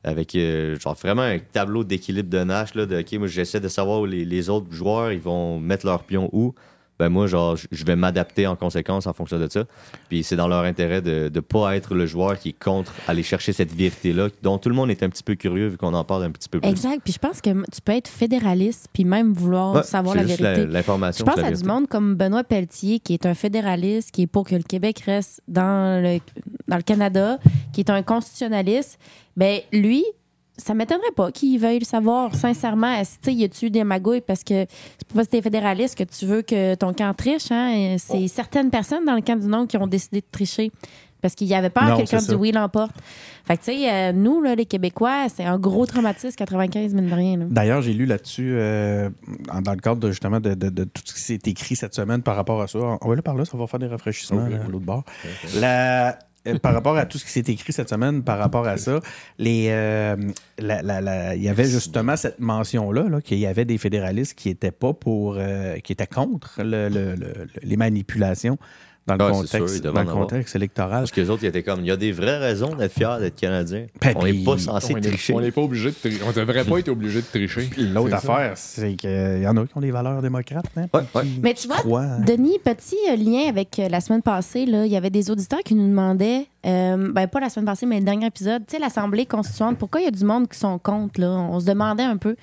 avec euh, genre vraiment un tableau d'équilibre de Nash, là, de OK, moi j'essaie de savoir où les, les autres joueurs ils vont mettre leur pion où. Ben moi, genre, je- vais m'adapter en conséquence en fonction de ça. Puis c'est dans leur intérêt de ne pas être le joueur qui est contre aller chercher cette vérité-là, dont tout le monde est un petit peu curieux vu qu'on en parle un petit peu plus. Exact. Puis je pense que tu peux être fédéraliste puis même vouloir Ouais, savoir la juste vérité. L'information. Je pense à du monde comme Benoît Pelletier, qui est un fédéraliste, qui est pour que le Québec reste dans le, dans le Canada, qui est un constitutionnaliste. Ben lui, ça m'étonnerait pas qu'il veuille le savoir sincèrement. Est-ce, tu sais, y a-tu des magouilles? Parce que c'est pas parce que t'es fédéraliste que tu veux que ton camp triche. Hein? C'est Oh. certaines personnes dans le camp du non qui ont décidé de tricher. Parce qu'il y avait peur que le camp c'est du oui l'emporte. Fait que, tu sais, euh, nous, là, les Québécois, c'est un gros traumatisme 95, mine de rien. D'ailleurs, j'ai lu là-dessus, euh, dans le cadre de, justement de, de- de tout ce qui s'est écrit cette semaine par rapport à ça. On va là par là, ça va faire des rafraîchissements Ok, là, cool. à l'autre bord. La- par rapport à tout ce qui s'est écrit cette semaine, par rapport à ça, euh, il y avait justement cette mention-là, là, qu'il y avait des fédéralistes qui étaient pas pour, euh, qui étaient contre le- le- le- les manipulations dans le Ah, sûr, contexte, dans le contexte électoral. Parce que les autres, ils étaient comme, il y a des vraies raisons d'être fiers d'être Canadien. Ben, on n'est pas censé tricher. on n'est pas obligé de tricher. On devrait pas être obligé de tricher. Puis L'autre affaire, c'est qu'il y en a qui ont des valeurs démocrates. Hein, Ouais, ouais. Mais tu vois, hein. Denis, petit euh, lien avec euh, la semaine passée, là, il y avait des auditeurs qui nous demandaient, euh, ben pas la semaine passée, mais le dernier épisode, tu sais, l'Assemblée constituante, pourquoi il y a du monde qui sont contre, là? On se demandait un peu.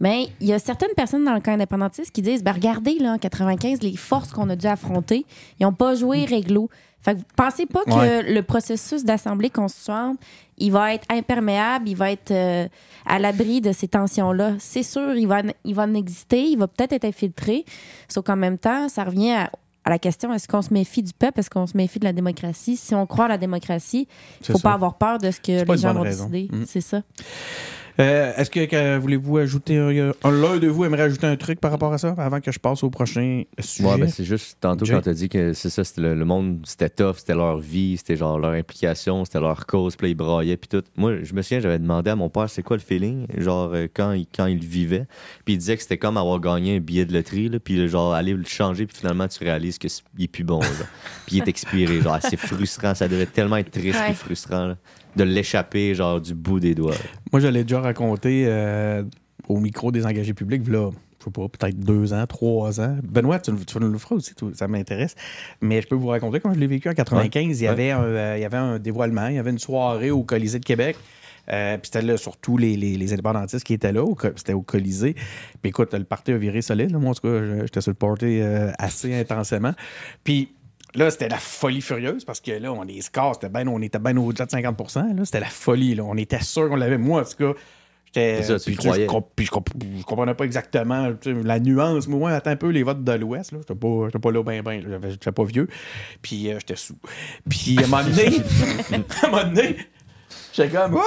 Mais il y a certaines personnes dans le camp indépendantiste qui disent, ben regardez, là, en 95, les forces qu'on a dû affronter, ils n'ont pas joué réglo. Fait que vous pensez pas que le processus d'Assemblée constituante, il va être imperméable, il va être euh, à l'abri de ces tensions-là. C'est sûr, il va, il va en exister, il va peut-être être infiltré. Sauf qu'en même temps, ça revient à, à la question est-ce qu'on se méfie du peuple, est-ce qu'on se méfie de la démocratie? Si on croit à la démocratie, il C'est faut ça. pas avoir peur de ce que les gens vont raison. décider. Mm. C'est ça. Euh, Est-ce que, que voulez-vous ajouter un, un- l'un de vous aimerait ajouter un truc par rapport à ça avant que je passe au prochain sujet? Ouais, ben c'est juste tantôt Jay? quand t'as dit que c'est ça, c'était le, le monde, c'était tough, c'était leur vie, c'était genre leur implication, c'était leur cause, puis ils braillaient, puis tout. Moi, je me souviens, j'avais demandé à mon père c'est quoi le feeling, genre euh, quand, il, quand il vivait, puis il disait que c'était comme avoir gagné un billet de loterie, là, puis genre aller le changer, puis finalement tu réalises qu'il est plus bon, là. puis il est expiré, genre c'est frustrant, ça devait tellement être triste Ouais. et frustrant là, de l'échapper genre du bout des doigts. Moi, je l'ai déjà raconté euh, au micro des engagés publics, là, je sais pas, peut-être deux ans, trois ans. Benoît, tu, tu nous le feras aussi, ça m'intéresse. Mais je peux vous raconter quand je l'ai vécu en 95, il, y Ouais. avait un, euh, il y avait un dévoilement, il y avait une soirée au Colisée de Québec. Euh, puis c'était là surtout les, les, les indépendantistes qui étaient là, c'était au Colisée. Puis écoute, le party a viré solide. là. Moi, en tout cas, je- j'étais sur le party euh, assez intensément. Puis là, c'était la folie furieuse parce que là, on, les scores, c'était ben, on était bien au-delà de 50 là. C'était la folie. Là. On était sûr qu'on l'avait. Moi, en tout cas, j'étais. Ça, tu puis je, comp- puis je comp- je comprenais pas exactement tu sais, la nuance. Moi, attends un peu les votes de l'Ouest. là. J'étais pas, j'étais pas là, ben, ben. J'étais pas vieux. Puis euh, j'étais sous. Puis à un moment donné, à un moment donné, J'étais comme, ouais,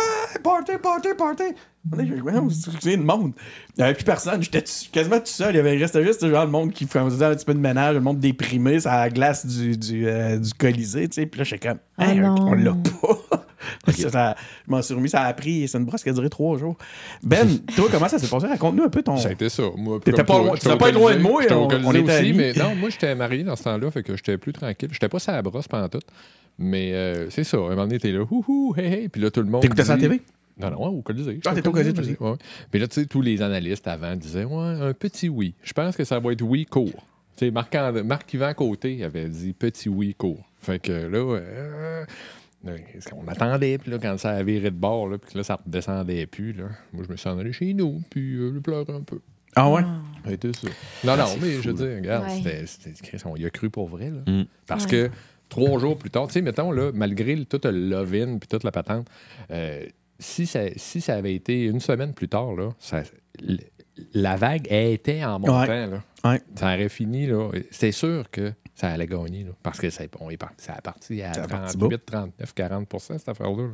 party, party, party. On est, ouais, c'est le monde. Il n'y avait plus personne. J'étais quasiment tout seul. Il y avait, restait juste genre le monde qui faisait un petit peu de ménage, le monde déprimé, ça la glace du, du, euh, du Colisée, tu sais. Puis là, j'étais comme, Ah Hey, on l'a pas. Ça, ça- je m'en suis remis, ça a pris, c'est une brosse qui a duré trois jours. Ben, toi, comment ça s'est passé? Raconte-nous un peu ton. Ça a été ça. Moi, T'étais pas toi, loin- au pas loin de moi, J'étais on- au Colisée on était aussi, amis. mais non, moi, j'étais marié dans ce temps-là, fait que j'étais plus tranquille. J'étais pas sur la brosse pendant tout. Mais euh, c'est ça. À un moment donné, t'es là, houhou, hey, hey. Puis là, tout le monde. T'écoutais ça à la TV? Non, non, au Colisée. Ah, t'étais au Colisée, aussi. ouais. Puis là, tu sais, tous les analystes avant disaient, ouais, un petit oui. Je pense que ça va être oui court. Tu sais, Marc- Marc-Yvan Côté avait dit petit oui court. Fait que là, euh, euh, on attendait, puis là, quand ça a viré de bord, là, puis là, ça redescendait plus, là, moi, je me suis en allé chez nous, puis euh, je pleurais un peu. Ah ouais? Été ça. Non, non, mais je veux dire, regarde, Ouais. c'était- c'était. On y a cru pour vrai, là. Mm. Parce Ouais. que trois jours plus tard, tu sais, mettons, là, malgré le- tout le love-in puis toute la patente, euh, si, ça, si ça avait été une semaine plus tard, là, ça- la vague était en montant, Ouais. là. Ouais. Ça aurait fini, là. C'est sûr que ça allait gagner, là, parce que ça, on est parti, ça a parti à Ça a parti 38, 39, 40 cette affaire-là. là.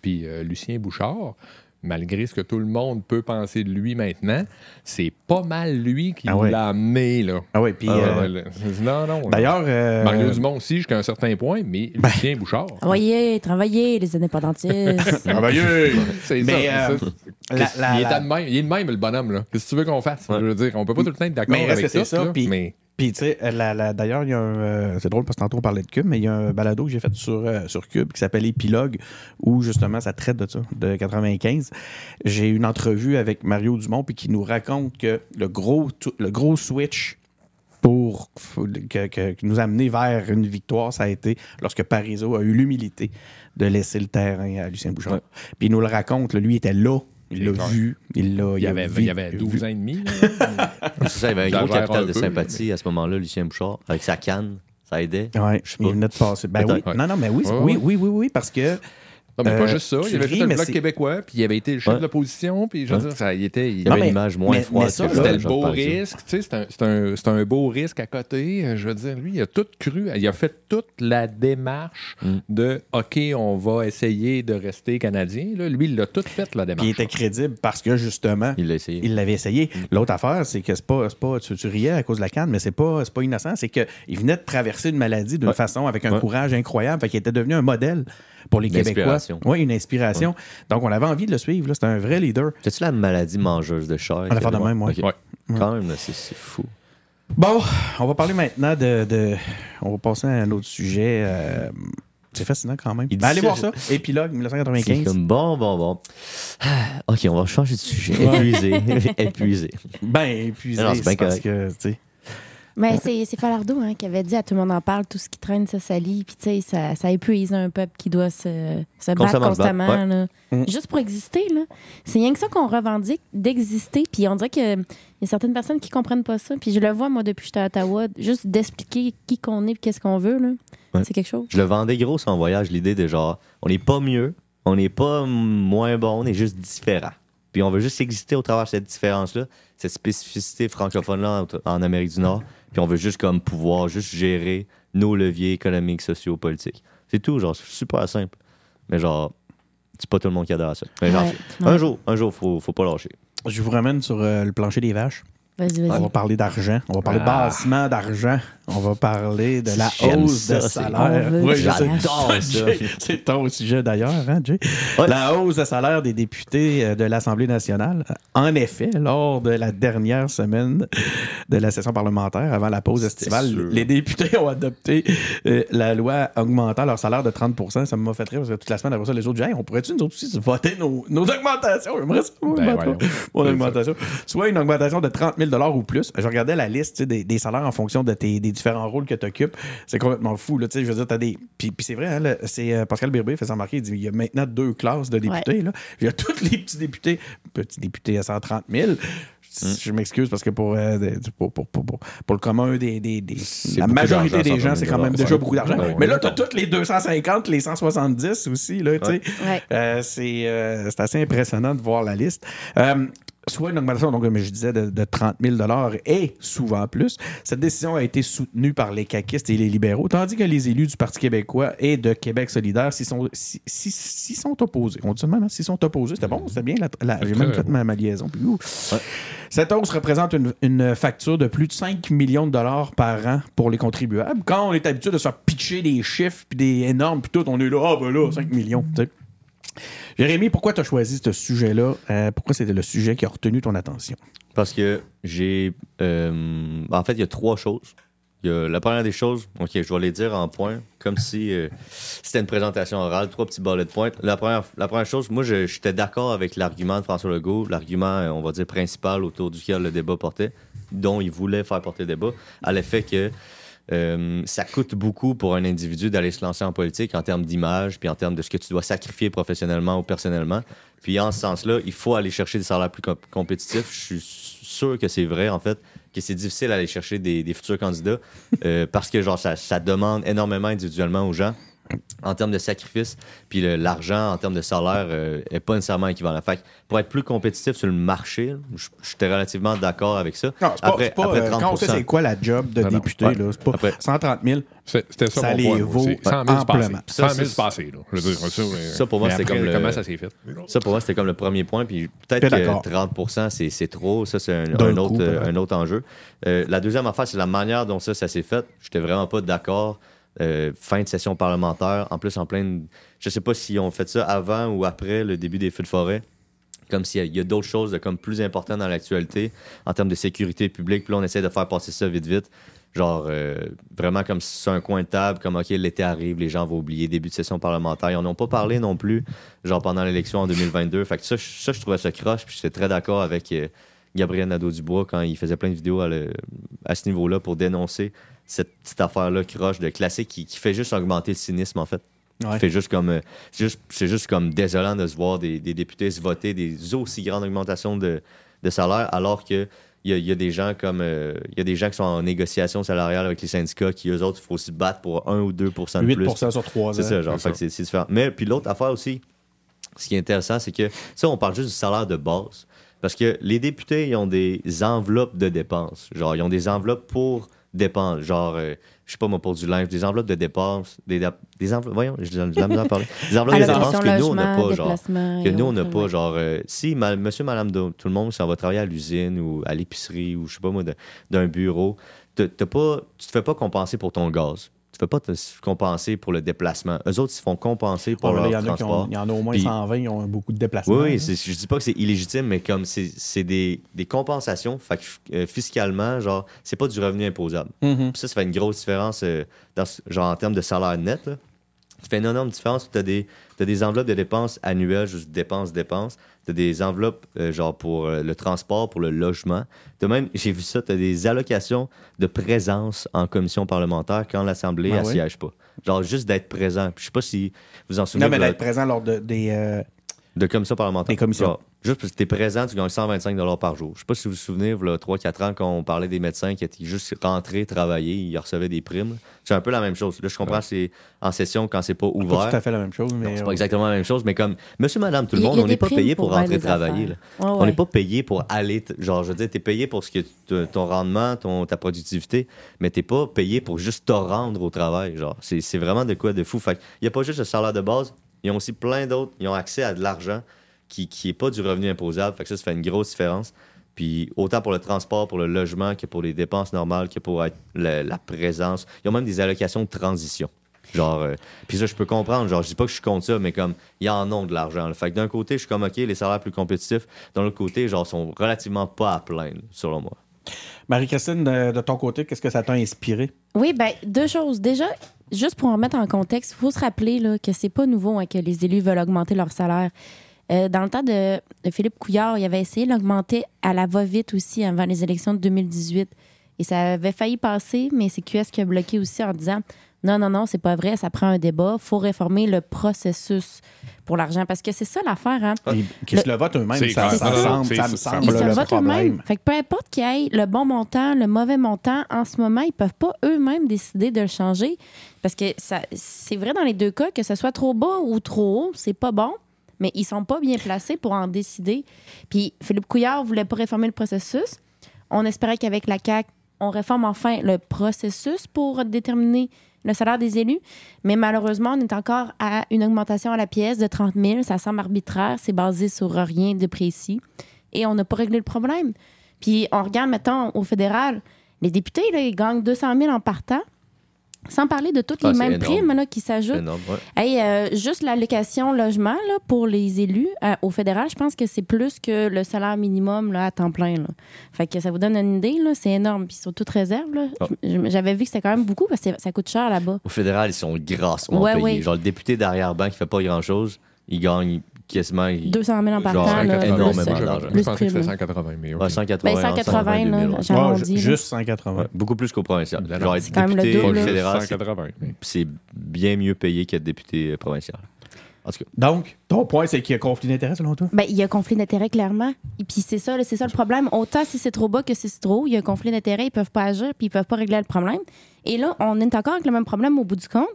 Puis euh, Lucien Bouchard, malgré ce que tout le monde peut penser de lui maintenant, c'est pas mal lui qui Ah ouais. l'a amené, là. Ah ouais, puis. Ah, euh, non, non. D'ailleurs. euh, Mario Dumont aussi, jusqu'à un certain point, mais Ben. Lucien Bouchard. Envoyez, travaillez, les indépendantistes. Travailleux! C'est Mais, ça. euh, c'est ça. la- la- il, la- est de même, il est de même, le bonhomme. là. Qu'est-ce que tu veux qu'on fasse? Ouais. Je veux dire, on peut pas tout le temps être d'accord Mais reste avec que c'est tout. ça, là, puis- mais Puis, tu sais, d'ailleurs, il y a un. euh, c'est drôle parce que tantôt on parlait de Cube, mais il y a un balado que j'ai fait sur, euh, sur Cube qui s'appelle Épilogue, où justement ça traite de ça, de 95. J'ai eu une entrevue avec Mario Dumont, puis qui nous raconte que le gros, le gros switch pour que, que- nous a amené vers une victoire, ça a été lorsque Parizeau a eu l'humilité de laisser le terrain à Lucien Bouchard. Ouais. Puis il nous le raconte, là, lui était là, il l'a vu, il l'a il avait, vu- il y avait vu- 12 ans et demi. C'est ça, il avait un gros capital un de peu, sympathie à ce moment-là, Lucien Bouchard, avec sa canne. Ça aidait. Ouais, Je sais il pas. venait de passer. Ben oui. Non, non, mais oui, Ouais, oui, ouais. oui, oui, oui, parce que Non, mais Euh, pas juste ça. Il avait ris, fait bloc québécois, puis il avait été le chef de l'opposition, puis je veux dire, ça, il était. il- Non, avait mais- une image moins mais- froide C'était le beau risque, tu sais, c'est un, un- un beau risque à côté. Euh, Je veux dire, lui, il a tout cru, il a fait toute la démarche Mm. de OK, on va essayer de rester canadien. là. Lui, il l'a tout fait, la puis il démarche. était crédible parce que justement, Il l'avait essayé. L'autre affaire, c'est que c'est pas, pas tu, tu riais à cause de la canne, mais c'est pas, pas innocent. C'est qu'il venait de traverser une maladie d'une Ouais. façon avec un Ouais. courage incroyable. Fait qu'il était devenu un modèle pour les Une Québécois. inspiration. Oui, une inspiration. Donc, on avait envie de le suivre. C'était un vrai leader. C'est-tu la maladie mangeuse de chair? On a fait de même. Ok. Ouais. Quand même, c'est fou. Bon, on va parler maintenant de. de- on va passer à un autre sujet. euh, c'est fascinant quand même. Ben, allez voir ça. Épilogue C'est 1995. comme bon, bon, bon. Ah, OK, on va changer de sujet. Épuisé. Épuisé. Ben, épuisé. Non, c'est parce correct. que, tu sais. Mais c'est c'est Falardeau hein, qui avait dit à tout le monde en parle, tout ce qui traîne, ça salit. Puis, tu sais, ça, ça épuise un peuple qui doit se, se battre Constamment là. Mm. Juste pour exister. là. C'est rien que ça qu'on revendique, d'exister. Puis, on dirait qu'il y a certaines personnes qui comprennent pas ça. Puis, je le vois, moi, depuis que j'étais à Ottawa, juste d'expliquer qui qu'on est et qu'est-ce qu'on veut. là. Ouais. C'est quelque chose. Je le vendais gros en voyage, l'idée de genre, on n'est pas mieux, on n'est pas moins bon, on est juste différent. Puis on veut juste exister au travers de cette différence-là, cette spécificité francophone-là en, en Amérique du Nord. Puis on veut juste comme pouvoir juste gérer nos leviers économiques, sociaux, politiques. C'est tout, genre, c'est super simple. Mais genre, c'est pas tout le monde qui adore à ça. Mais genre, Ouais, un ouais. jour, un jour, faut, faut pas lâcher. Je vous ramène sur euh, le plancher des vaches. Vas-y, On vas-y. va parler d'argent. On va parler de Ah. bassement d'argent. On va parler de la hausse ça, de salaire. Oui. J'adore ça. C'est ton sujet d'ailleurs, hein, Jay? Ouais. La hausse de salaire des députés euh, de l'Assemblée nationale. En effet, lors de la dernière semaine de la session parlementaire, avant la pause estivale, sûr. les députés ont adopté euh, la loi augmentant leur salaire de 30% Ça m'a fait rire parce que toute la semaine après ça, les autres disaient Hey, on pourrait-tu nous aussi voter nos, nos augmentations? J'aimerais ça, Ben, voyons. Mon augmentation. Soit une augmentation de 30 000 ou plus. Je regardais la liste des, des salaires en fonction de tes, des différents rôles que tu occupes. C'est complètement fou. Là, tu sais, je veux dire, t'as des. Puis, puis c'est vrai, hein, là, c'est euh, Pascal Birbé fait s'en remarquer. Il dit il y a maintenant deux classes de députés. Là. Il y a tous les petits députés, petits députés à 130 000. Je, je m'excuse parce que pour, euh, pour, pour, pour, pour- pour le commun des. des, des- la majorité des gens, 130 000 c'est quand même déjà beaucoup d'argent. Ouais, Mais là, tu as toutes les 250, les 170 aussi. Là, tu sais. Ouais. Ouais. Euh, c'est euh, c'est assez impressionnant de voir la liste. Soit une augmentation, donc, comme je disais, de, de 30 000 et souvent plus. Cette décision a été soutenue par les caquistes et les libéraux, tandis que les élus du Parti québécois et de Québec solidaire s'y sont, sont opposés. On dit même, hein? s'y sont opposés. C'était bon, c'était bien. J'ai même fait ma, ma liaison. puis. Cette hausse représente une, une facture de plus de 5 millions de dollars par an pour les contribuables. Quand on est habitué de se faire pitcher des chiffres puis des énormes, puis tout, on est là, ah ben là, 5 millions. Jérémy, pourquoi tu as choisi ce sujet-là? Euh, pourquoi c'était le sujet qui a retenu ton attention? Parce que j'ai. euh, en fait, il y a trois choses. Y a la première des choses, ok, je vais les dire en point, comme si euh, c'était une présentation orale, trois petits bullet points. La première, la première chose, moi, j'étais d'accord avec l'argument de François Legault, l'argument, on va dire, principal autour duquel le débat portait, dont il voulait faire porter le débat, à l'effet que euh, ça coûte beaucoup pour un individu d'aller se lancer en politique en termes d'image, puis en termes de ce que tu dois sacrifier professionnellement ou personnellement. Puis en ce sens-là, il faut aller chercher des salaires plus comp- compétitifs. Je suis sûr que c'est vrai, en fait, que c'est difficile d'aller chercher des, futurs candidats euh, parce que genre ça demande énormément individuellement aux gens en termes de sacrifice. Puis l'argent en termes de salaire euh, est pas nécessairement équivalent. Fait que pour être plus compétitif sur le marché, j'étais relativement d'accord avec ça. Non, c'est pas, Après- c'est pas, après euh, quand on sait 30%. c'est quoi la job de Non, non. député, Ouais. là, c'est pas Après- 130 000. C'est- C'était ça, Ça mon les point, vaut aussi. 100 000 amplement. passés. Ça, 100 000 c'est- passés, là. Je veux dire, ça, mais- Ça, pour moi, c'était comme le- Comment ça s'est fait? Ça, pour moi, c'était comme le premier point. Puis peut-être que 30 c'est, c'est trop. Ça, c'est un, coup, autre, euh, un autre enjeu. Euh, la deuxième affaire, c'est la manière dont ça, ça s'est fait. J'étais vraiment pas d'accord. Euh, fin de session parlementaire. En plus, en pleine. Je sais pas si on fait ça avant ou après le début des feux de forêt. Comme s'il y a, d'autres choses comme plus importantes dans l'actualité en termes de sécurité publique. Puis là, on essaie de faire passer ça vite, vite. Genre, euh, vraiment comme si c'est un coin de table, comme, OK, l'été arrive, les gens vont oublier, début de session parlementaire. Ils n'en ont pas parlé non plus, genre pendant l'élection en 2022. Fait que ça, ça je trouvais ça croche, puis j'étais très d'accord avec euh, Gabriel Nadeau-Dubois quand il faisait plein de vidéos à ce niveau-là pour dénoncer cette petite affaire-là croche de classique qui, qui fait juste augmenter le cynisme, en fait. Ouais. Fait juste comme, euh, c'est juste, c'est juste comme désolant de se voir des, des députés se voter des aussi grandes augmentations de, de salaire, alors que il y a, il y a des gens comme euh, il y a des gens qui sont en négociation salariale avec les syndicats qui eux autres il faut se battre pour 1 ou 2% de 8 plus. sur 3 C'est ans. ça, genre. c'est fait que c'est c'est différent. Mais puis l'autre affaire aussi, ce qui est intéressant, c'est que ça, on parle juste du salaire de base. Parce que les députés, ils ont des enveloppes de dépenses. Genre, ils ont des enveloppes pour dépenses. Genre, euh, je sais pas moi, pour du linge, des enveloppes de dépenses. Des, des enveloppes, voyons, j'ai de la misère à parler. Des enveloppes de dépenses que nous, on n'a pas, genre. Que nous, on n'a pas, genre, euh, si ma- monsieur, madame, de- tout le monde s'en va travailler à l'usine ou à l'épicerie ou je sais pas moi, d'un bureau, t'as pas, tu te fais pas compenser pour ton gaz. Fais pas te compenser pour le déplacement. Eux autres, ils se font compenser pour Ouais, leur Il y, en a qui ont- transport. il y en a au moins Puis- 120 qui ont beaucoup de déplacements. Oui, oui, je dis pas que c'est illégitime, mais comme c'est des, des compensations, fait que, euh, fiscalement, genre, c'est pas du revenu imposable. Mhm. Puis ça, ça fait une grosse différence, euh, dans, genre en termes de salaire net. Là. Ça fait une énorme différence. Tu as des enveloppes de dépenses annuelles, juste dépenses, dépenses. Tu as des enveloppes, euh, genre, pour euh, le transport, pour le logement. T'as même, j'ai vu ça, tu as des allocations de présence en commission parlementaire quand l'Assemblée Ah ne ouais? siège pas. Genre, juste d'être présent. Puis Je sais pas si vous en souvenez Non, mais de d'être présent lors de, des. euh, de commission parlementaire. Des commissions. Juste parce que tu es présent, tu gagnes 125 par jour. Je sais pas si vous vous souvenez, il y a 3-4 ans, quand on parlait des médecins qui étaient juste rentrés, travailler, ils recevaient des primes. C'est un peu la même chose. Là, je comprends c'est en session quand c'est pas pas ouvert. tout à fait la même chose, mais. C'est euh, pas exactement la même chose, mais comme monsieur, madame, tout le monde, on n'est pas payé pour pour rentrer travailler. là. affaires. Ouais, On n'est pas payé pour aller. t- Genre, je veux dire, tu es payé pour ce que t- ton rendement, ton, ta productivité, mais tu pas payé pour juste te rendre au travail. Genre, c'est c'est vraiment de quoi de fou. Fait il n'y a pas juste le salaire de base, ils ont aussi plein d'autres. Ils ont accès à de l'argent qui n'est pas du revenu imposable. Fait que ça, ça fait une grosse différence. Puis autant pour le transport, pour le logement, que pour les dépenses normales, que pour être la présence. Ils ont même des allocations de transition. Genre, euh, puis ça, je peux comprendre. Genre, je dis pas que je suis contre ça, mais comme, ils en ont de l'argent. là. Fait que d'un côté, je suis comme, OK, les salaires plus compétitifs. D'un autre côté, genre, sont relativement pas à plaindre, selon moi. Marie-Christine, de, de ton côté, qu'est-ce que ça t'a inspiré? Oui, ben deux choses. Déjà, juste pour en mettre en contexte, il faut se rappeler là, que c'est pas nouveau hein, que les élus veulent augmenter leur salaire. Euh, dans le temps de, Philippe Couillard, il avait essayé de l'augmenter à la va-vite aussi avant les élections de 2018. Et ça avait failli passer, mais c'est QS qui a bloqué aussi en disant non, non, non, c'est pas vrai, ça prend un débat, faut réformer le processus pour l'argent. Parce que c'est ça l'affaire, hein? Ils- Qu'ils se le votent eux-mêmes, C'est ça, semble, ça me semble Ils là, se le votent eux-mêmes. Fait que peu importe qu'il y ait le bon montant, le mauvais montant, en ce moment, ils peuvent pas eux-mêmes décider de le changer. Parce que ça, c'est vrai dans les deux cas, que ce soit trop bas ou trop haut, c'est pas bon. mais ils sont pas bien placés pour en décider. Puis Philippe Couillard voulait pas réformer le processus. On espérait qu'avec la CAQ, on réforme enfin le processus pour déterminer le salaire des élus. Mais malheureusement, on est encore à une augmentation à la pièce de 30 000. Ça semble arbitraire. C'est basé sur rien de précis. Et on n'a pas réglé le problème. Puis on regarde maintenant au fédéral. Les députés, là, ils gagnent 200 000 en partant. Sans parler de toutes Ah, les c'est mêmes énorme. primes là, qui s'ajoutent. énorme, ouais. Hey, euh, juste l'allocation logement là, pour les élus euh, au fédéral, je pense que c'est plus que le salaire minimum là, à temps plein. Là. Fait que ça vous donne une idée, c'est énorme. Puis sur toute réserve, Ah. j'avais vu que c'était quand même beaucoup parce que ça coûte cher là-bas. Au fédéral, ils sont grassement Ouais, payés. ouais. Genre, le député d'arrière-ban qui fait pas grand-chose, il gagne quasiment. il- 200 000 en Genre, partant. là, énormément d'argent. Je, d'argent. je Plus pensais que c'était prime. 180, mais ok. Ouais, 180, Ben, 180, là, 120 000, j'ai Ouais, arrondi, là. juste 180. Ouais, beaucoup plus qu'au provincial. Non, Genre, être C'est quand même le député double, fédéral, c'est- 180. oui. c'est bien mieux payé qu'être député euh, provincial. En tout cas, Donc, ton point, c'est qu'il y a conflit d'intérêts selon toi? Ben, il y a conflit d'intérêt clairement. Et puis c'est ça, c'est ça le problème. Autant si c'est trop bas que si c'est trop haut, il y a un conflit d'intérêt, ils peuvent pas agir, puis ils peuvent pas régler le problème. Et là, on est encore avec le même problème au bout du compte.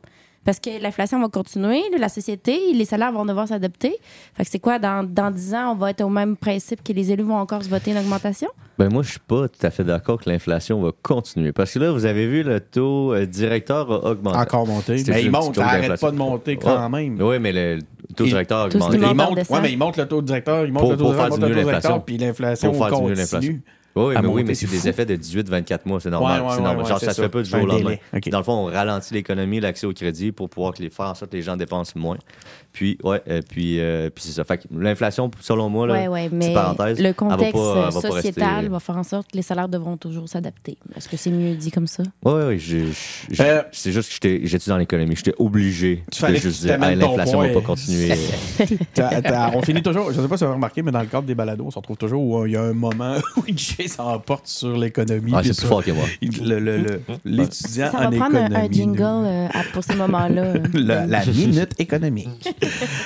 Parce que l'inflation va continuer, la société, les salaires vont devoir s'adapter. Fait que c'est quoi, dans, dans 10 ans, on va être au même principe que les élus vont encore se voter une augmentation? ben moi, je suis pas tout à fait d'accord que l'inflation va continuer. Parce que là, vous avez vu, le taux euh, directeur a augmenté. Encore monté. Mais il monte, ça clause arrête d'inflation. pas de monter quand même. Oui, mais le taux Il- directeur a augmenté. Il monte ouais, mais il monte le taux directeur, il monte Pour- le taux directeur, faire il monte le diminuer taux directeur, l'inflation. puis l'inflation. continue. Oui, mais oui, monter, mais c'est c'est des fou. effets de 18-24 mois, c'est normal. Ouais, ouais, c'est normal. ouais, Genre, ça c'est se fait pas du C'est jour au lendemain. Dans le fond, on ralentit l'économie, l'accès au crédit pour pouvoir que les, faire en sorte que les gens dépensent moins. Puis, ouais, euh, puis, euh, puis c'est ça. Fait que l'inflation, selon moi, là, mais parenthèse, le contexte pas- euh, va sociétal rester- va faire en sorte que les salaires devront toujours s'adapter. Est-ce que c'est mieux dit comme ça? Oui, oui, Euh, c'est juste que j'étais- j'étais dans l'économie. J'étais obligé Tu de juste dire Hey, l'inflation va pas continuer. On finit toujours, je sais pas si vous avez remarqué, mais dans le cadre des balados, on se retrouve toujours où il y a un moment où Jay s'emporte sur l'économie. Ah, c'est plus fort que moi. le- le- le- L'étudiant Ça va en prendre un, un économie. jingle euh, pour ces moments-là. La, la minute économique.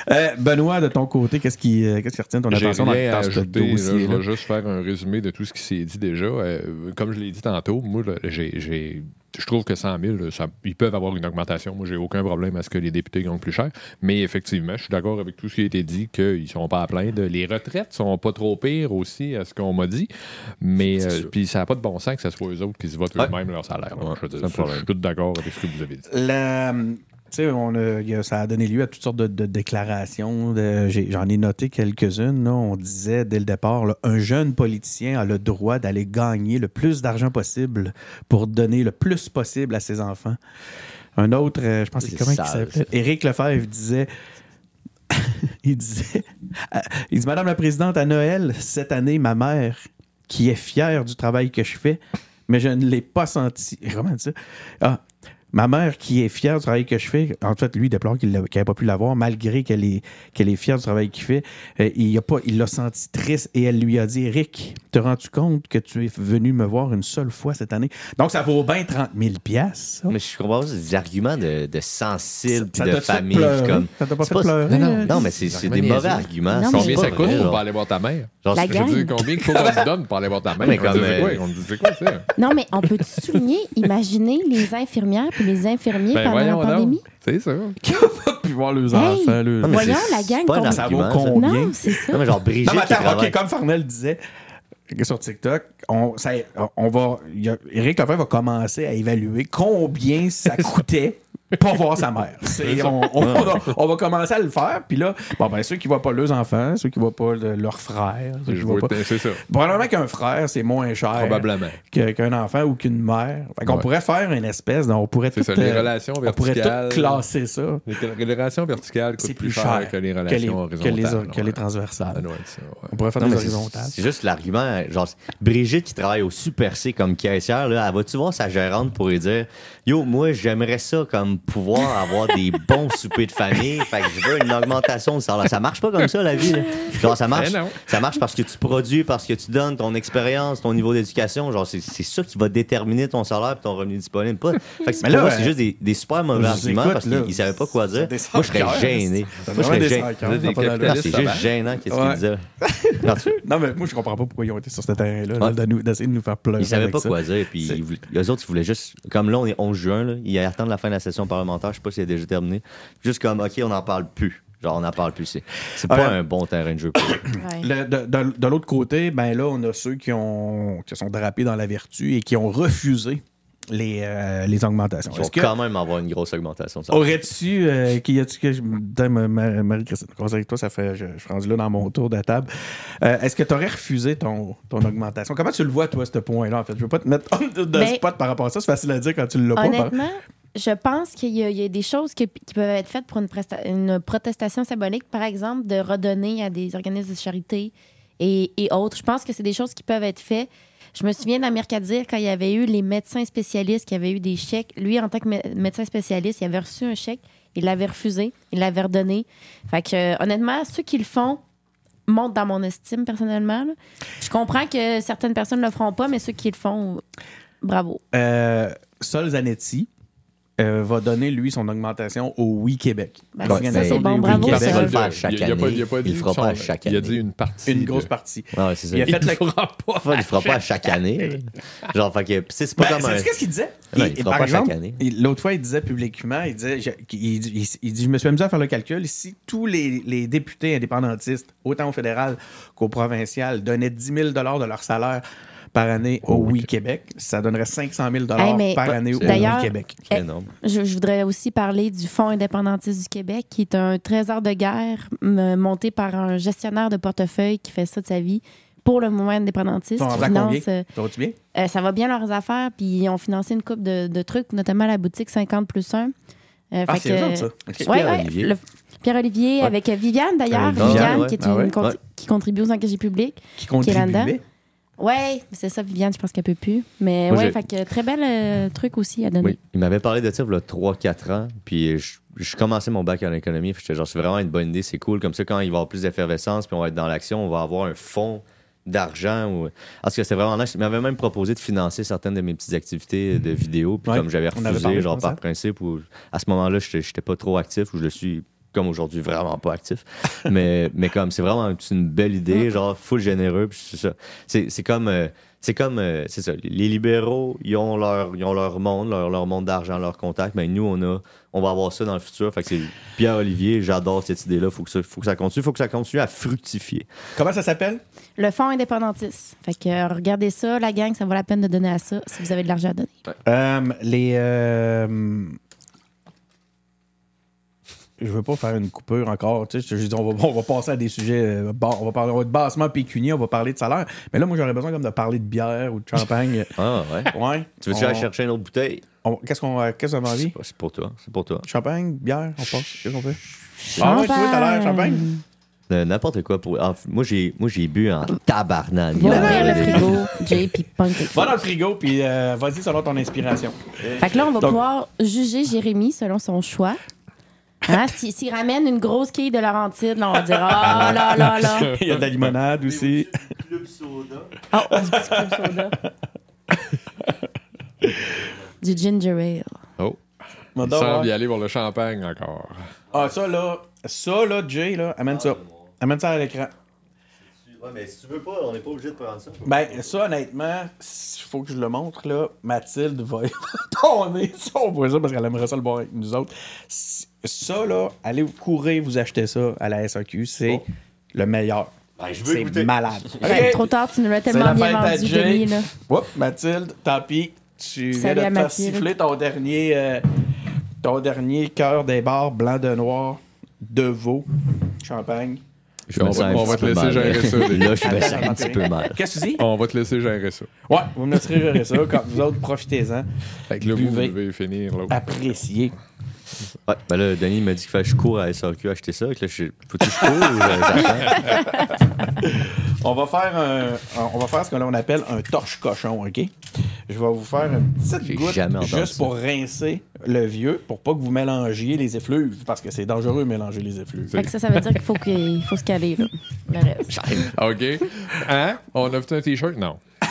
Euh, Benoît, de ton côté, qu'est-ce qui, euh, qu'est-ce qui retient ton attention dans, rien à dans ce ajouter, là. dossier je vais juste faire un résumé de tout ce qui s'est dit déjà. Euh, comme je l'ai dit tantôt, moi, là, j'ai, j'ai- je trouve que 100 000, ça- ils peuvent avoir une augmentation. Moi, j'ai aucun problème à ce que les députés gagnent plus cher. Mais effectivement, je suis d'accord avec tout ce qui a été dit, qu'ils ne sont pas à plaindre. Les retraites sont pas trop pires aussi, à ce qu'on m'a dit. Mais euh, puis ça n'a pas de bon sens que ce soit eux autres qui se votent Ouais. eux-mêmes leur salaire. Ouais, je, veux dire, ça, je suis tout d'accord avec ce que vous avez dit. La- on a- ça a donné lieu à toutes sortes de, de déclarations. de- J'en ai, noté quelques-unes. On disait dès le départ, là, un jeune politicien a le droit d'aller gagner le plus d'argent possible pour donner le plus possible à ses enfants. Un autre, euh, je pense que comment il s'appelait? Éric Lefebvre disait. il disait. Il dit Madame la Présidente, à Noël, cette année, ma mère, qui est fière du travail que je fais, mais je ne l'ai pas senti. Comment ça? Ah, ma mère qui est fière du travail que je fais, en fait, lui, déplore qu'il n'avait pas pu l'avoir, malgré qu'elle est, fière du travail qu'il fait. Euh, il l'a senti triste et elle lui a dit Rick, te rends-tu compte que tu es venu me voir une seule fois cette année? Donc, ça vaut bien 30 000 piastres, ça. Mais je comprends pas, c'est des arguments de, de puis de famille. pleurer? Comme, Ça t'a pas fait pleurer? Non, euh? non, mais c'est c'est des arguments mauvais arguments. Non, Combien ça vrai, coûte pour aller voir ta mère? Genre, La c'est- Je veux dire, combien il faut qu'on se donne pour aller voir ta mère? Mais On comme, euh, quoi? On dit, c'est quoi ça? Non, mais on peut souligner, imaginer les infirmières puis les infirmiers Ben pendant la pandémie? C'est ça. Puis voir les Hey! enfants. le- Non, Voyons, la gang Ça vaut combien? Non, c'est ça. Non, mais genre Brigitte Non, mais attends. OK, comme Farnell disait sur TikTok, on, va, Éric Lefebvre va commencer à évaluer combien ça coûtait pas voir sa mère. On, on va, on va commencer à le faire, puis là, bon, ben, ceux qui voient pas leurs enfants, ceux qui voient pas le- leurs frères, ceux qui voient pas... C'est ça. Probablement qu'un frère, c'est moins cher Probablement. que- qu'un enfant ou qu'une mère. Fait qu'on Ouais. pourrait faire une espèce, de- on pourrait C'est tout, ça, les euh, relations on pourrait tout classer ça. Les, les relations verticales coûtent C'est plus, plus cher, cher que les que les, relations que horizontales. les, que les ouais. transversales. Ça. On pourrait faire Non, des horizontales. C'est juste l'argument. Genre, Brigitte qui travaille au Super C comme caissière, là, elle va-tu voir sa gérante pour lui dire Yo, moi, j'aimerais ça comme pouvoir avoir des bons soupers de famille. Fait que je veux une augmentation de salaire. Ça marche pas comme ça, la vie. là. Genre, ça marche. Eh non. Ça marche parce que tu produis, parce que tu donnes ton expérience, ton niveau d'éducation. Genre, c'est c'est ça qui va déterminer ton salaire et ton revenu disponible. Pas. Fait que c'est Mais pour là, moi, c'est euh, juste des, des super mauvais arguments écoute, parce qu'ils savaient pas quoi dire. Moi, je serais gêné. Moi, je serais gêné. Non. C'est juste gênant qu'est-ce Ouais. qu'il disait. En tout cas, Non, mais moi, je comprends pas pourquoi ils ont été sur ce terrain-là, Ouais. d'essayer de nous faire pleurer. Ils savaient pas ça. quoi dire. Puis eux autres, ils voulaient juste. Comme là, on est 11 juin, là, ils attendent la fin de la session parlementaire. Je sais pas si elle est déjà terminée. Juste comme, OK, on n'en parle plus. Genre, on n'en parle plus. C'est c'est pas ouais. un bon terrain de jeu pour eux. Ouais. Le- de de- de l'autre côté, ben là, on a ceux qui, ont, qui sont drapés dans la vertu et qui ont refusé les, euh, les augmentations. Ils vont que quand même avoir une grosse augmentation. aurais-tu, euh, qui y a-tu que je Marie-Christine, avec toi, ça fait, je, je suis rendu là dans mon tour de table. Euh, Est-ce que tu aurais refusé ton, ton augmentation? Comment tu le vois, toi, ce point-là, en fait? Je veux pas te mettre de Ben, spot par rapport à ça, c'est facile à dire quand tu l'as pas. par- Honnêtement, je pense qu'il y, a- il y a des choses que- qui peuvent être faites pour une, protestation symbolique, par exemple, de redonner à des organismes de charité et, et autres. Je pense que c'est des choses qui peuvent être faites. Je me souviens d'Amirkadir, quand il y avait eu les médecins spécialistes qui avaient eu des chèques. Lui, en tant que mé- médecin spécialiste, il avait reçu un chèque, il l'avait refusé, il l'avait redonné. Fait que, euh, honnêtement, ceux qui le font montent dans mon estime, personnellement. Je comprends que certaines personnes ne le feront pas, mais ceux qui le font, bravo. Euh, Sol Zanetti euh, va donner, lui, son augmentation au Oui Québec. Ben, L'organisation c'est bon, bravo, Il ça. le faire chaque Il il pas- année. il pas Il fera pas chaque Il a année. dit une partie. Une de- grosse partie. Ouais, c'est ça. Il a Il fait le fera pas. il le fera pas à chaque année. Genre, c'est pas Ben, comme un. qu'est-ce qu'il disait? Non, Il- il fera par pas chaque exemple, année. il- L'autre fois, il disait publiquement, il disait, je, il, il- il dit, je me suis amusé à faire le calcul, si tous les, les députés indépendantistes, autant au fédéral qu'au provincial, donnaient 10 000 de leur salaire par année au Oui Québec, ça donnerait 500 000 Hey, mais- par année au Oui Québec. C'est énorme. Je, je voudrais aussi parler du Fonds indépendantiste du Québec, qui est un trésor de guerre monté par un gestionnaire de portefeuille qui fait ça de sa vie pour le mouvement indépendantiste. Ils finance, euh, bien? euh, ça va bien leurs affaires, puis ils ont financé une coupe de, de trucs, notamment la boutique 50 plus 1. Euh, Ah, c'est ça. Ouais, Pierre-Olivier. ouais, le- Pierre-Olivier, Ouais. avec Viviane d'ailleurs. Viviane, Viviane, ouais. qui, est Ah une con- qui contribue aux engagés publics. Qui Qui est là-dedans. contribuait? Ouais, c'est ça, Viviane, je pense qu'elle peut plus. Mais Moi, ouais, fait que très bel euh, truc aussi à donner. Oui, il m'avait parlé de ça il y a 3-4 ans, puis je, je commençais mon bac en économie, puis j'étais genre, c'est vraiment une bonne idée, c'est cool, comme ça, quand il va y avoir plus d'effervescence, puis on va être dans l'action, on va avoir un fonds d'argent. Ou... Parce que c'était vraiment nice. Il m'avait même proposé de financer certaines de mes petites activités de vidéo, puis Ouais, comme j'avais refusé, genre je par principe, ou à ce moment-là, j'étais j'étais pas trop actif, ou je le suis comme aujourd'hui vraiment pas actif. mais, mais comme c'est vraiment une belle idée, genre full généreux, puis c'est ça. C'est c'est comme. euh, c'est comme, euh, c'est ça, les libéraux, ils ont leur, ils ont leur monde, leur, leur monde d'argent, leur contact, mais nous, on a, on va avoir ça dans le futur. Fait que c'est Pierre-Olivier, j'adore cette idée-là, faut que ça, faut que ça continue, faut que ça continue à fructifier. Comment ça s'appelle? Le fonds indépendantiste. Fait que euh, regardez ça, la gang, ça vaut la peine de donner à ça si vous avez de l'argent à donner. Euh, les. Euh, Je veux pas faire une coupure encore. Tu sais, je dis, on, va, on va passer à des sujets. euh, on, va parler, on va être bassement pécunier, on va parler de salaire. Mais là, moi, j'aurais besoin comme de parler de bière ou de champagne. Ah ouais. ouais. Tu veux-tu On- aller chercher une autre bouteille? on- Qu'est-ce qu'on euh, qu'est-ce qu'on a envie? c'est pour toi, c'est pour toi. Champagne, bière, on passe. Qu'est-ce qu'on fait? Ah ouais, tu veux, t'as l'air champagne? Euh, N'importe quoi pour. ah, moi, j'ai, moi, j'ai bu en tabarnak. Va ouvrir le frigo, Jay, puis punk Va dans le frigo, puis euh, vas-y selon ton inspiration. Fait que là, on va Donc- pouvoir juger Jérémy selon son choix. Hein, si- S'il ramène une grosse quille de Laurentide, là, on va dire Ah là là là. Il y a de la limonade aussi. Ah, du petit club soda. Du ginger ale. Oh, il semble y aller pour le champagne encore. Ah, ça là, ça là, Jay, là, amène ça. Amène ça à l'écran. Ouais, mais si tu veux pas, on n'est pas obligé de prendre ça. Ben, ça, honnêtement, il faut que je le montre, là. Mathilde va tourner ça, on voit ça parce qu'elle aimerait ça le boire avec nous autres. Ça, là, allez courir, vous achetez ça à la SAQ, c'est Oh. le meilleur. Ben, je C'est malade. Trop tard, tu nous l'as C'est tellement la bien vendu. Denis. Là. Oups, Mathilde, tant pis. Tu viens de te faire siffler ton dernier, euh, ton dernier cœur des bars blanc de noir de veau, champagne. Je On va- on te laisser mal. gérer ça, Là, je me sens un petit peu mal. Qu'est-ce que tu dis? On va te laisser gérer ça. Ouais, vous me laisserez gérer ça. Quand vous autres, profitez-en. Fait que là, vous, devez finir. Là. Appréciez. Ouais, ben là, Denis m'a dit qu'il fallait que je cours à SRQ acheter ça. Que Là, je... Faut-tu que je cours ou j'attends? On va faire un, on va faire ce qu'on appelle un torche cochon, OK? Je vais vous faire une petite goutte juste ça. pour rincer le vieux, pour pas que vous mélangiez les effluves, parce que c'est dangereux de mélanger les effluves. Fait que ça, ça veut dire qu'il faut, qu'il faut se caler. Là. Le reste. OK. Hein? On a fait un T-shirt? Non.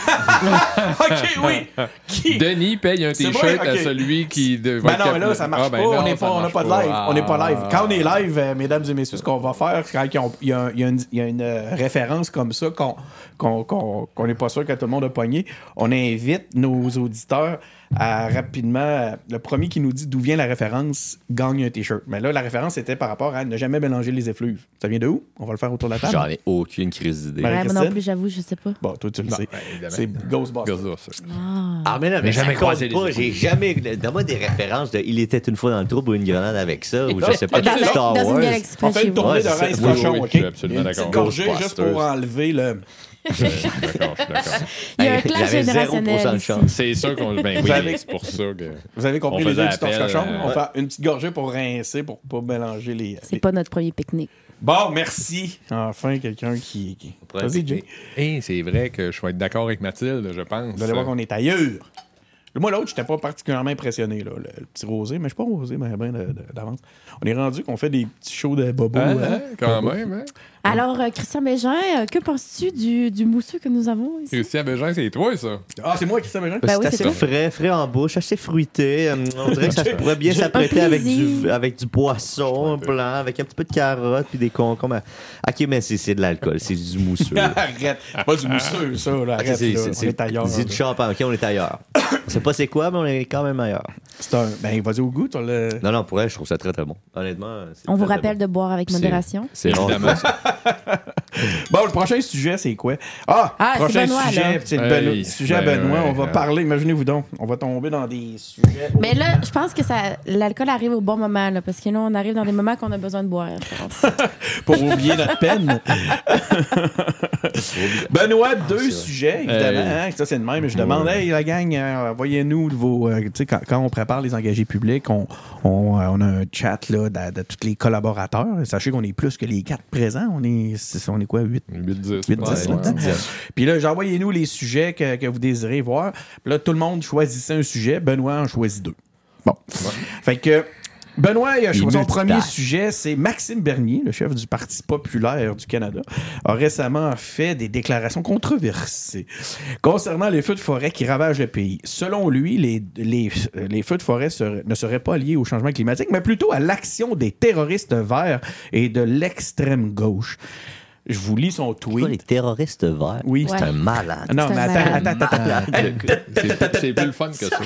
OK, oui! Qui? Denis paye un T-shirt à celui qui. de- Ben non, mais là, ça marche Ah, ben pas. non, on n'est pas, on n'a marche pas de live. Ah. On n'est pas live. Quand on est live, euh, mesdames et messieurs, ce qu'on va faire, quand il y a, il y une, il y a une, euh, référence comme ça qu'on qu'on qu'on- qu'on n'est pas sûr que tout le monde a pogné, on invite nos auditeurs à rapidement, euh, le premier qui nous dit d'où vient la référence gagne un t-shirt. Mais là, la référence était par rapport à ne jamais mélanger les effluves. Ça vient de où? On va le faire autour de la table? J'en ai aucune crise d'idée. Ouais, moi non plus, j'avoue, je sais pas. Bon, toi, tu le sais. ben. C'est Ghostbusters. Ghostbusters. Ah. Ah, mais non, mais jamais jamais croisé pas. J'ai jamais. Donne-moi des références de Il était une fois dans le trou pour une grenade avec ça, ou je sais pas, Dans Star dans une Wars. galaxie On fait une tournée de cochon, OK? je suis absolument d'accord. gorgée juste Ghostbusters. pour enlever le... Je suis d'accord, je suis d'accord. Il y a un Hey, clash j'avais 0% de générationnel ici. chance. C'est sûr qu'on. Ben Vous oui, avez- c'est pour ça que. Vous avez compris les deux du torche appel, cochon? euh, On va faire une petite gorgée pour rincer, pour pas mélanger les... C'est les- pas notre premier pique-nique. Bon, merci. Enfin, quelqu'un qui... Vas-y. Jay. Et c'est vrai que je vais être d'accord avec Mathilde, je pense. Vous allez voir qu'on est ailleurs. Moi, l'autre, j'étais pas particulièrement impressionné, là, le, le petit rosé, mais je suis pas rosé, mais bien d'avance. On est rendu qu'on fait des petits shows de bobo. Hein? hein, quand même, hein? Alors, euh, Christian Bégin, euh, que penses-tu du, du mousseux que nous avons ici? Christian Bégin, c'est toi, ça. Ah, c'est moi sais, mais Ben c'est oui, assez toi. frais, frais en bouche, assez fruité. Hum, On dirait que ça pourrait bien s'apprêter avec du, avec du poisson blanc, avec un petit peu de carotte puis des concombres. Ok, mais c'est c'est de l'alcool, c'est du mousseux. Arrête. Pas du mousseux, ça, là. Ok, Arrête, c'est- là. c'est- On c'est- est ailleurs. C'est du champagne, ok, on est ailleurs. on sait pas c'est quoi, mais on est quand même ailleurs. C'est un... Ben, vas-y au goût, toi, le... Non, non, pour elle, je trouve ça très très bon. Honnêtement, c'est On vous très, rappelle de boire avec C'est- modération? C'est rare. Bon, le prochain sujet, c'est quoi? Ah, Ah, prochain Benoît, sujet, là. c'est le Hey, Benoît- sujet à ben, Benoît. ouais, on va ouais. parler, imaginez-vous donc, on va tomber dans des sujets... Mais là, je pense que ça, l'alcool arrive au bon moment, là, parce que là, on arrive dans des moments qu'on a besoin de boire, je pense. pour oublier notre peine. Benoît, deux sujets, évidemment. Hey. hein, ça, c'est de même. Je demande, hey, la gang, euh, envoyez-nous vos. euh, tu sais, quand, quand on prépare les engagés publics, on, on, euh, on a un chat là, de, de tous les collaborateurs. Sachez qu'on est plus que les quatre présents. On est, on est quoi, 8 8-10. 8 ouais, 10 ouais. là-dedans. Puis là, j'ai envoyé-nous les sujets que, que vous désirez voir. Puis là, tout le monde choisissait un sujet. Benoît en choisit deux. Bon. Fait que. Benoît, il a choisi son premier sujet, c'est Maxime Bernier, le chef du Parti populaire du Canada, a récemment fait des déclarations controversées concernant les feux de forêt qui ravagent le pays. Selon lui, les, les, les feux de forêt seraient- ne seraient pas liés au changement climatique, mais plutôt à l'action des terroristes verts et de l'extrême gauche. Je vous lis son Quoi, les tweet. terroristes verts? Oui. C'est un malade. Non, C'est mais attends, attends, attends, attends. Hey, C'est plus le fun que ça.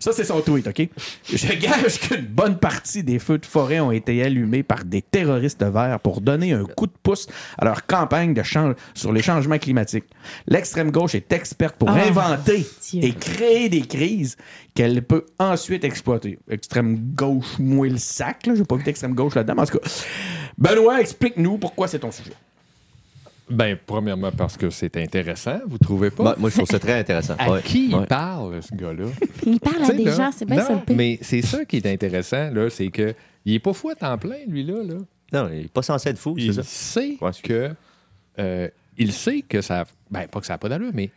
Ça, c'est son tweet, OK? Je gage qu'une bonne partie des feux de forêt ont été allumés par des terroristes verts pour donner un coup de pouce à leur campagne de change sur les changements climatiques. L'extrême gauche est experte pour Oh, inventer Dieu. et créer des crises qu'elle peut ensuite exploiter. Extrême gauche, moi le sac, là. J'ai pas vu d'extrême gauche là-dedans, mais en tout cas. Benoît, explique-nous pourquoi c'est ton sujet. Ben, premièrement, parce que c'est intéressant, vous trouvez pas? Moi, moi, je trouve ça très intéressant. à Ouais. qui il Ouais. parle, ce gars-là? Il parle à des là, gens, c'est bien non, ça le pire. Mais c'est ça qui est intéressant, là, c'est que il est pas fou à temps plein, lui, là. là. Non, il est pas censé être fou, c'est Il ça? sait Ouais, que. euh, il sait que ça. Ben, pas que ça n'a pas d'allure, mais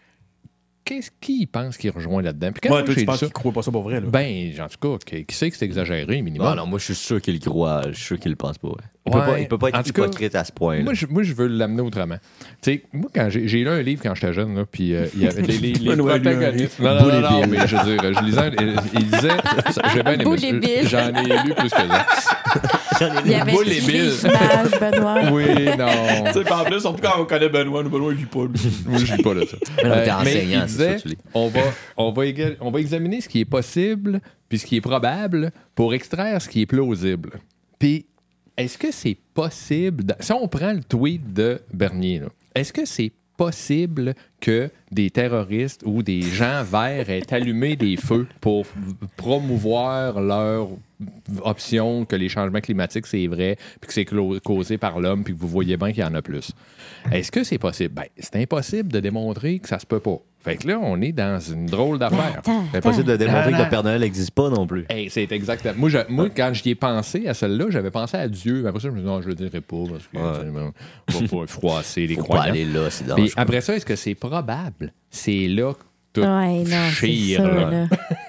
qu'est-ce qui pense qu'il rejoint là-dedans? Puis quand toi, tu penses qu'il croit pas ça pour vrai, là? ben, en tout cas, qui, qui sait que c'est exagéré, minimum? Non, non, moi, je suis sûr qu'il le croit. Je suis sûr qu'il le pense pas. ouais. Il, Ouais. peut pas il peut pas être cas, hypocrite à ce point. Moi je, moi, je veux l'amener autrement. Tu sais, moi, quand j'ai j'ai lu un livre quand j'étais jeune, là, puis euh, il y avait les, les, les protagonistes. Non, non, Boule non, et non, mais je veux dire, je lisais, il, disait, j'ai bien aimé. J'en ai lu plus que ça. Il y avait Bill. images, Benoît. Oui, non. Tu sais, en plus, surtout quand on connaît Benoît, nous, Benoît, il vit pas. Moi, je lis pas là ça. Mais non, t'es Euh, mais enseignant, il c'est disait, ça, tu lis. on va, on, va on va examiner ce qui est possible puis ce qui est probable pour extraire ce qui est plausible. Puis, est-ce que c'est possible... de- si on prend le tweet de Bernier, là, est-ce que c'est possible que des terroristes ou des gens verts aient allumé des feux pour promouvoir leur option que les changements climatiques, c'est vrai, puis que c'est causé par l'homme, puis que vous voyez bien qu'il y en a plus. Est-ce que c'est possible? Ben, c'est impossible de démontrer que ça se peut pas. Fait que là, on est dans une drôle d'affaire. C'est impossible de démontrer Non, que le Père Noël n'existe pas non plus. Hey, c'est exactement. Moi, je- moi, quand j'y ai pensé à celle-là, j'avais pensé à Dieu. Après ça, je me suis dit, non, je le dirais pas parce que Ouais. on va pas froisser les Faut pas croyants. aller là, c'est Puis après ça, est-ce que c'est probable? C'est là que tout Ouais, non, chire, ça, là. là.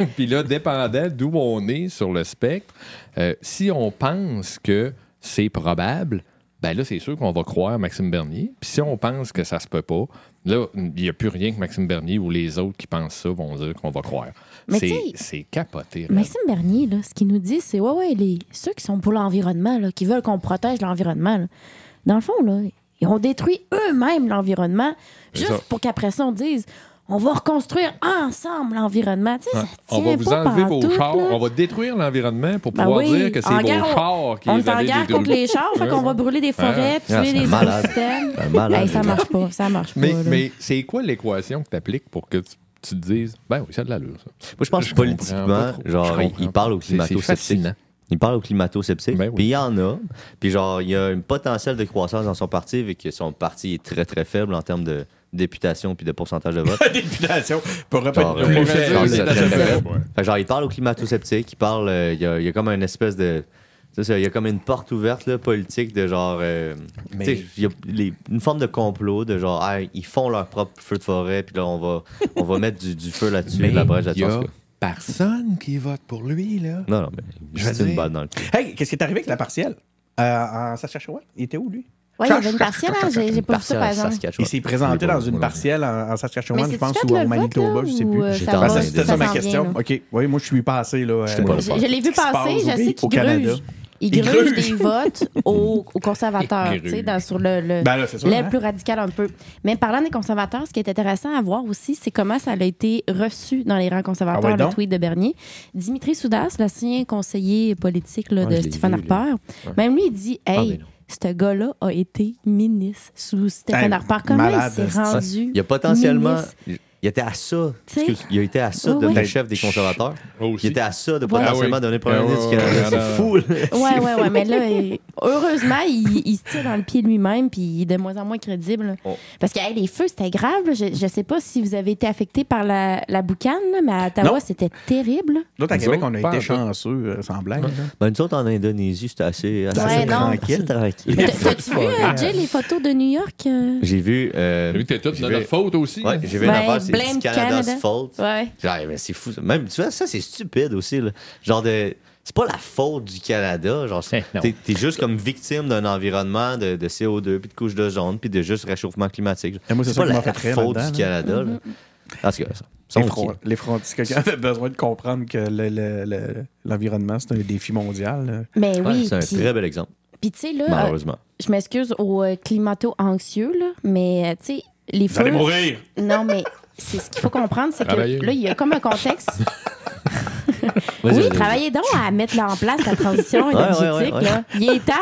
Puis là, dépendant d'où on est sur le spectre, euh, si on pense que c'est probable, ben là, c'est sûr qu'on va croire Maxime Bernier. Puis si on pense que ça se peut pas, là, il n'y a plus rien que Maxime Bernier ou les autres qui pensent ça vont dire qu'on va croire. Mais C'est capoté. là. Maxime Bernier, là, ce qu'il nous dit, c'est ouais, ouais, les, ceux qui sont pour l'environnement, qui veulent qu'on protège l'environnement, dans le fond, là, ils ont détruit eux-mêmes l'environnement juste ça. pour qu'après ça, on dise on va reconstruire ensemble l'environnement. Tu sais, Ouais. ça On va vous enlever vos chars, là. on va détruire l'environnement pour Ben pouvoir oui, dire que c'est vos guerre, chars qui On les est en guerre contre les chars, fait qu'on va brûler des forêts, Ah, tuer c'est les. Hey, ça marche pas, ça marche pas. Mais, là. mais c'est quoi l'équation que tu appliques pour que tu, tu te dises, ben oui, ça a de l'allure, ça. Moi, je pense Je que politiquement, genre, comprends il pas. parle aux C'est- c'est climato-sceptiques. fascinant. Il parle aux climato-sceptiques. Ben oui. Puis il y en a. Puis genre, il y a un potentiel de croissance dans son parti, vu que son parti est très, très faible en termes de députation puis de pourcentage de vote. Députation. Pour euh, genre, il parle aux climato-sceptiques, il parle, euh, il y, a, il y a comme une espèce de. c'est ça, il y a comme une porte ouverte là, politique de genre. euh, Mais- tu sais, il y a les- une forme de complot de genre, ah, ils font leur propre feu de forêt, puis là, on va, on va mettre du, du feu là-dessus, de la brèche il y là-dessus. personne qui vote pour lui, là. Non, non, mais Je une dire- balle dans le cul. Hey, qu'est-ce qui est arrivé avec la partielle euh, en Saskatchewan? Il était où, lui? Ouais, il y avait une partielle, hein, j'ai pas vu ça par exemple. Il s'est présenté dans une partielle en, en Saskatchewan, je pense, ou au Manitoba, je sais plus. euh, c'était ça ça ma question. OK. Oui, moi, je suis passé. Là, euh. Je, je l'ai vu passer, passe, je oui, sais qu'il gruge. Il gruge des votes aux, aux conservateurs, dans- sur le, le- Ben là, sûr, hein? plus radicale un peu. Mais parlant des conservateurs, ce qui est intéressant à voir aussi, c'est comment ça a été reçu dans les rangs conservateurs, Ah ouais, le tweet de Bernier. Dimitri Soudas, l'ancien conseiller politique là, Ouais, de Stephen vu, Harper, même lui, il dit Ah, Hey. Ce gars-là a été ministre sous Stephen Hey, Harper. Comment malade, il s'est c'est- rendu Il y a potentiellement. ministre? Il était à ça. Excuse, il a été à ça Ouais, de devenir ouais. chef des conservateurs. Il était à ça de potentiellement Ah oui. devenir premier ouais, ministre du ouais, Canada. ouais, C'est fou, là. Ouais, ouais, ouais. Mais là, heureusement, il, il se tire dans le pied lui-même, puis il est de moins en moins crédible. Oh. Parce que hey, les feux, c'était grave. Je, je sais pas si vous avez été affecté par la, la boucane, là, mais à Ottawa, c'était terrible. D'autres, à Nous Québec, on a été chanceux, euh, sans blague. Ben, nous autres, en Indonésie, c'était assez, assez Ouais, non. tranquille. tranquille. T'as- T'as-tu vu, euh, Jay, les photos de New York? euh? J'ai vu. J'ai vu que t'es tout j'ai de notre faute aussi. J'ai vu une affaire, c'est blame du Canada's Canada. fault. Ouais. Genre, mais c'est fou. Même, tu vois, ça, c'est stupide aussi. Là. Genre, de, c'est pas la faute du Canada. Genre, Non. t'es, t'es juste comme victime d'un environnement de, de CO2, puis de couches d'ozone, puis de juste réchauffement climatique. Et moi, c'est c'est ça pas la, la faute du. Canada. là. En tout cas, ça. Les, qui? fron- les fron- si quelqu'un avait besoin de comprendre que le- le- le- l'environnement, c'est un défi mondial. là. Mais Ouais, oui. c'est un très bel exemple, Puis, tu sais, là, euh, malheureusement. je m'excuse aux euh, climato-anxieux, là, mais, euh, tu sais, les Vous allez feux. mourir! Non, mais c'est ce qu'il faut comprendre, c'est que Travailler. là, il y a comme un contexte. Oui, travaillez donc à mettre là en place la transition énergétique. ouais, ouais, ouais. Là. Il est temps.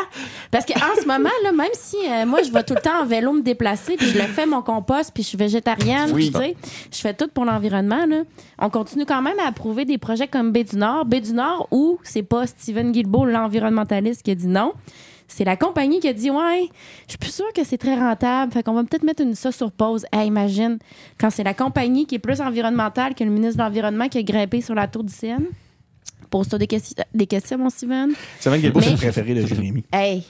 Parce qu'en ce moment, là, même si euh, moi, je vais tout le temps en vélo me déplacer, puis je le fais mon compost, puis je suis végétarienne, Oui. puis tu sais, je fais tout pour l'environnement, là, on continue quand même à approuver des projets comme Baie du Nord. Baie du Nord, où c'est pas Steven Guilbeault, l'environnementaliste, qui a dit non. C'est la compagnie qui a dit Ouais, je suis plus sûre que c'est très rentable. Fait qu'on va peut-être mettre une ça sur pause. Hey, imagine, quand c'est la compagnie qui est plus environnementale que le ministre de l'Environnement qui a grimpé sur la tour du Seine. Pose-toi des, des questions, mon Steven. C'est vrai que c'est le préféré de Jérémy. Hey!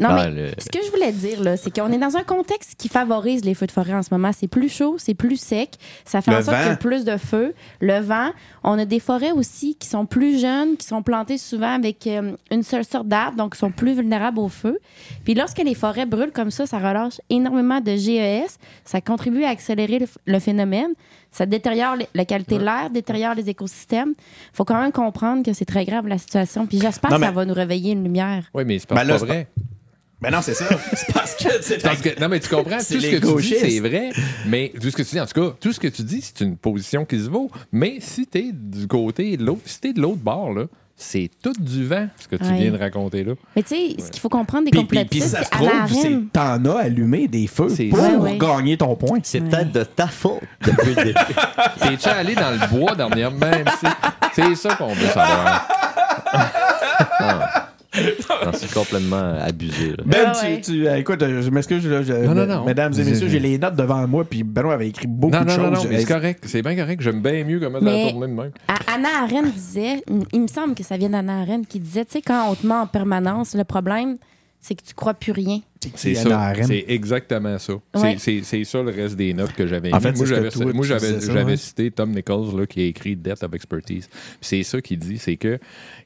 Non, Ah, mais le- ce que je voulais dire, là, c'est qu'on est dans un contexte qui favorise les feux de forêt en ce moment. C'est plus chaud, c'est plus sec. Ça fait Le en sorte vent. qu'il y a plus de feux. Le vent. On a des forêts aussi qui sont plus jeunes, qui sont plantées souvent avec euh, une seule sorte d'arbre, donc qui sont plus vulnérables au feu. Puis lorsque les forêts brûlent comme ça, ça relâche énormément de GES. Ça contribue à accélérer le, phénomène. Ça détériore la qualité de l'air, détériore les écosystèmes. faut quand même comprendre que c'est très grave la situation. Puis j'espère Non, que ça mais- va nous réveiller une lumière. Oui, mais c'est pas, Ben là, pas c'est vrai. Ben non, c'est ça. C'est parce que c'est Parce que- non, mais tu comprends, C'est tout ce que tu dis, c'est vrai, mais tout ce que tu dis, en tout cas, tout ce que tu dis, c'est une position qui se vaut. Mais si t'es du côté de l'autre, si t'es de l'autre bord, là, c'est tout du vent, ce que tu Ouais. viens de raconter là. Mais tu sais, ce qu'il faut comprendre des complotistes, si ça se c'est trouve, c'est Arendt. t'en as allumé des feux C'est- pour Ouais, ouais. gagner ton point. C'est Ouais. peut-être de ta faute depuis le début. T'es-tu allé dans le bois dernièrement? C'est ça qu'on veut savoir. Non, c'est complètement abusé. là. Ben, Ah tu, ouais. tu- euh, écoute, euh, je m'excuse, Non, non, non. mesdames et messieurs, j'ai les notes devant moi, puis Benoît avait écrit beaucoup Non, de non, choses. non, non, mais Euh, c'est correct. C'est bien correct. J'aime bien mieux comment ça Mais- a tourné de même. Anna Arendt disait, il me semble que ça vient d'Anna Arendt qui disait, tu sais, quand on te ment en permanence, le problème, c'est que tu crois plus rien. C'est Anna ça. C'est exactement ça. C'est- Ouais. C'est c'est ça le reste des notes que j'avais En mis. fait, moi, c'est j'avais ouais. cité Tom Nichols là, qui a écrit Death of Expertise. C'est ça qu'il dit, c'est que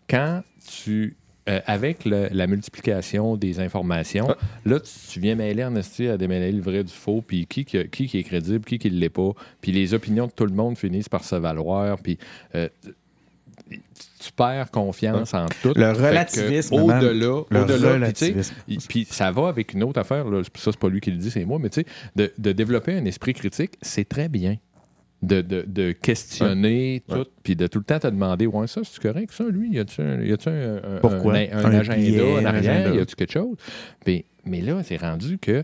quand tu euh, avec le- la multiplication des informations, Ah. là, tu, tu viens mêler en esti à démêler le vrai du faux, puis qui, qui, est crédible, qui, qui ne l'est pas, puis les opinions de tout le monde finissent par se valoir, puis euh, tu, tu perds confiance en tout. Le relativisme. Au-delà, Le au-delà, puis ça va avec une autre affaire, là. ça c'est pas lui qui le dit, c'est moi, mais tu sais, de, de développer un esprit critique, c'est très bien. De, de, de questionner Ouais. tout, puis de tout le temps te demander Ouais, ça, c'est correct, ça, lui, y a-tu un, y a-tu un, un- Pourquoi? un, un Un agenda billet, en un arrière? agenda. Y a-tu quelque chose? Puis- Mais là, c'est rendu que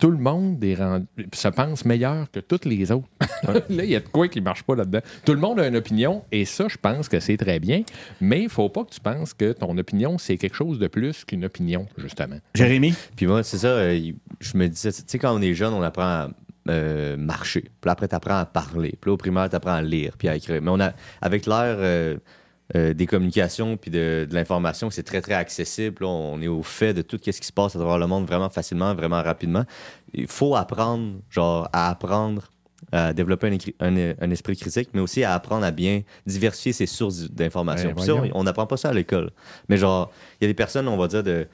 tout le monde est rendu, se pense meilleur que tous les autres. là, il y a de quoi qui marche pas là-dedans. Tout le monde a une opinion, et ça, je pense que c'est très bien, mais il faut pas que tu penses que ton opinion, c'est quelque chose de plus qu'une opinion, justement. Jérémy? Puis moi, c'est ça, euh, je me disais, tu sais, quand on est jeune, on apprend à euh, marcher. Puis après, tu apprends à parler. Puis là, au primaire, tu apprends à lire puis à écrire. Mais on a, avec l'ère euh, euh, des communications puis de, de l'information, c'est très, très accessible. Là, on est au fait de tout ce qui se passe à travers le monde vraiment facilement, vraiment rapidement. Il faut apprendre, genre, à apprendre à développer un, écri- un- un esprit critique, mais aussi à apprendre à bien diversifier ses sources d'informations. On n'apprend pas ça à l'école. Mais genre, il y a des personnes, on va dire, de